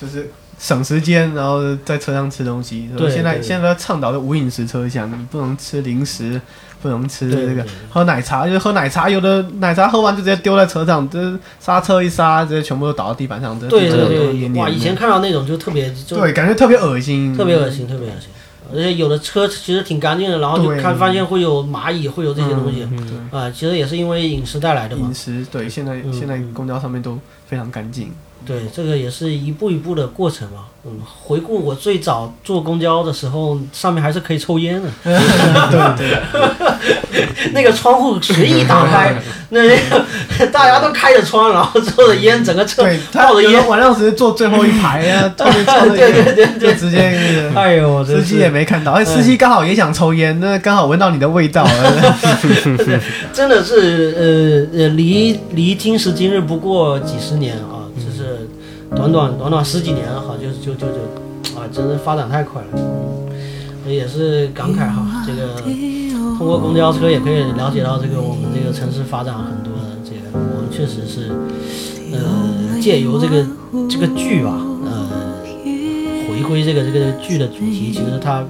就是省时间，然后在车上吃东西。对现在现在倡导的无饮食车厢，你不能吃零食，不能吃这个喝奶茶，就是喝奶茶，有的奶茶喝完就直接丢在车上，这刹车一刹，直接全部都倒到地板上，对对对，哇，以前看到那种就特别就对，感觉特别恶心，特别恶心，特别恶心。而且有的车其实挺干净的，然后就看发现会有蚂蚁，会有这些东西嗯啊，其实也是因为饮食带来的嘛饮。食对，现在嗯现在公交上面都非常干净。对，这个也是一步一步的过程嘛。嗯，回顾我最早坐公交的时候，上面还是可以抽烟的。对对，那个窗户随意打开，那个大家都开着窗，然后抽着烟，整个车对他抱着烟。晚上直接坐最后一排啊，后面抽着对对烟对对就直接。哎呦，我司机也没看到，哎，司机刚好也想抽烟，那刚好闻到你的味道了。真的是呃呃，离离今时今日不过几十年啊，就是短短短短十几年哈，就就就就啊，真是发展太快了。嗯也是感慨哈，这个通过公交车也可以了解到这个我们这个城市发展很多的这个，我们确实是呃借由这个这个剧吧，呃回归这个这个剧的主题，其实它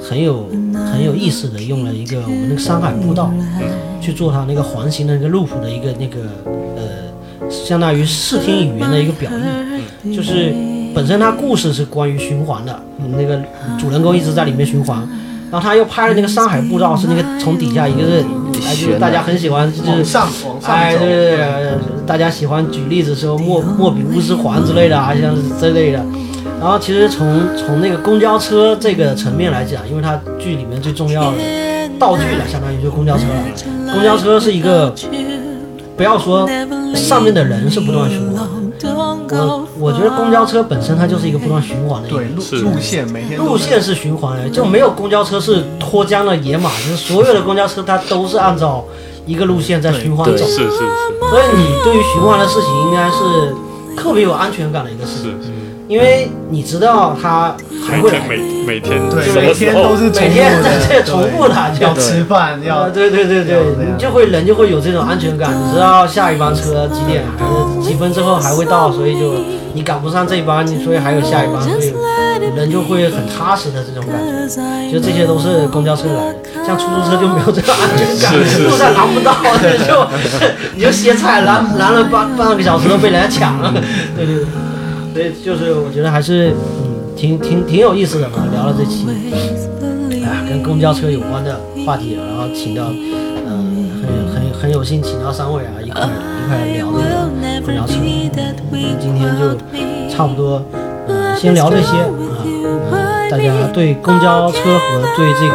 很有很有意思的用了一个我们那个山海步道去做它那个环形的那个路谱的一个那个呃，相当于视听语言的一个表意，就是本身它故事是关于循环的，那个主人公一直在里面循环。然后他又拍了那个山海步道，是那个从底下一个是哎，就是大家很喜欢，就是上往上哎，对对对，大家喜欢举例子说莫莫比乌斯环之类的啊，像是这类的。然后其实从从那个公交车这个层面来讲，因为它剧里面最重要的道具了，相当于就是公交车了。公交车是一个，不要说上面的人是不断循环的，我我觉得公交车本身它就是一个不断循环的一个对路路线每天路线是循环的，就没有公交车是脱缰的野马，就是所有的公交车它都是按照一个路线在循环走。是是是。所以你对于循环的事情应该是特别有安全感的一个事情，因为你知道他还会。来，每天每每天对每天都是每天的在这重复的就要吃饭要啊，对对对。对你就会人就会有这种安全感，你知道下一班车几点，还是几分之后还会到，所以就你赶不上这一班，你所以还有下一班，所以人就会很踏实的这种感觉。就这些都是公交车来的，像出租车就没有这个安全感，路上拦不到，你就你就歇菜拦拦了半半个小时都被人家抢了，对对对，所以就是我觉得还是嗯挺挺挺有意思的嘛，聊了这期。哎，跟公交车有关的话题，然后请到，嗯、很很很有幸请到三位啊，一块一块聊这个公交车。我们今天就差不多，呃，先聊这些啊、呃大家对公交车和对这个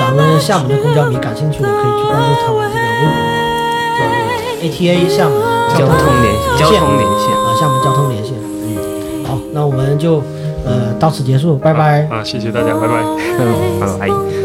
咱们厦门的公交迷感兴趣的，可以去关注他们这个微博，叫 ATA 厦门交通连连交通连线。啊，厦门交通连线。嗯，好，那我们就呃到此结束，拜拜。啊，谢谢大家，拜拜。嗯，拜拜。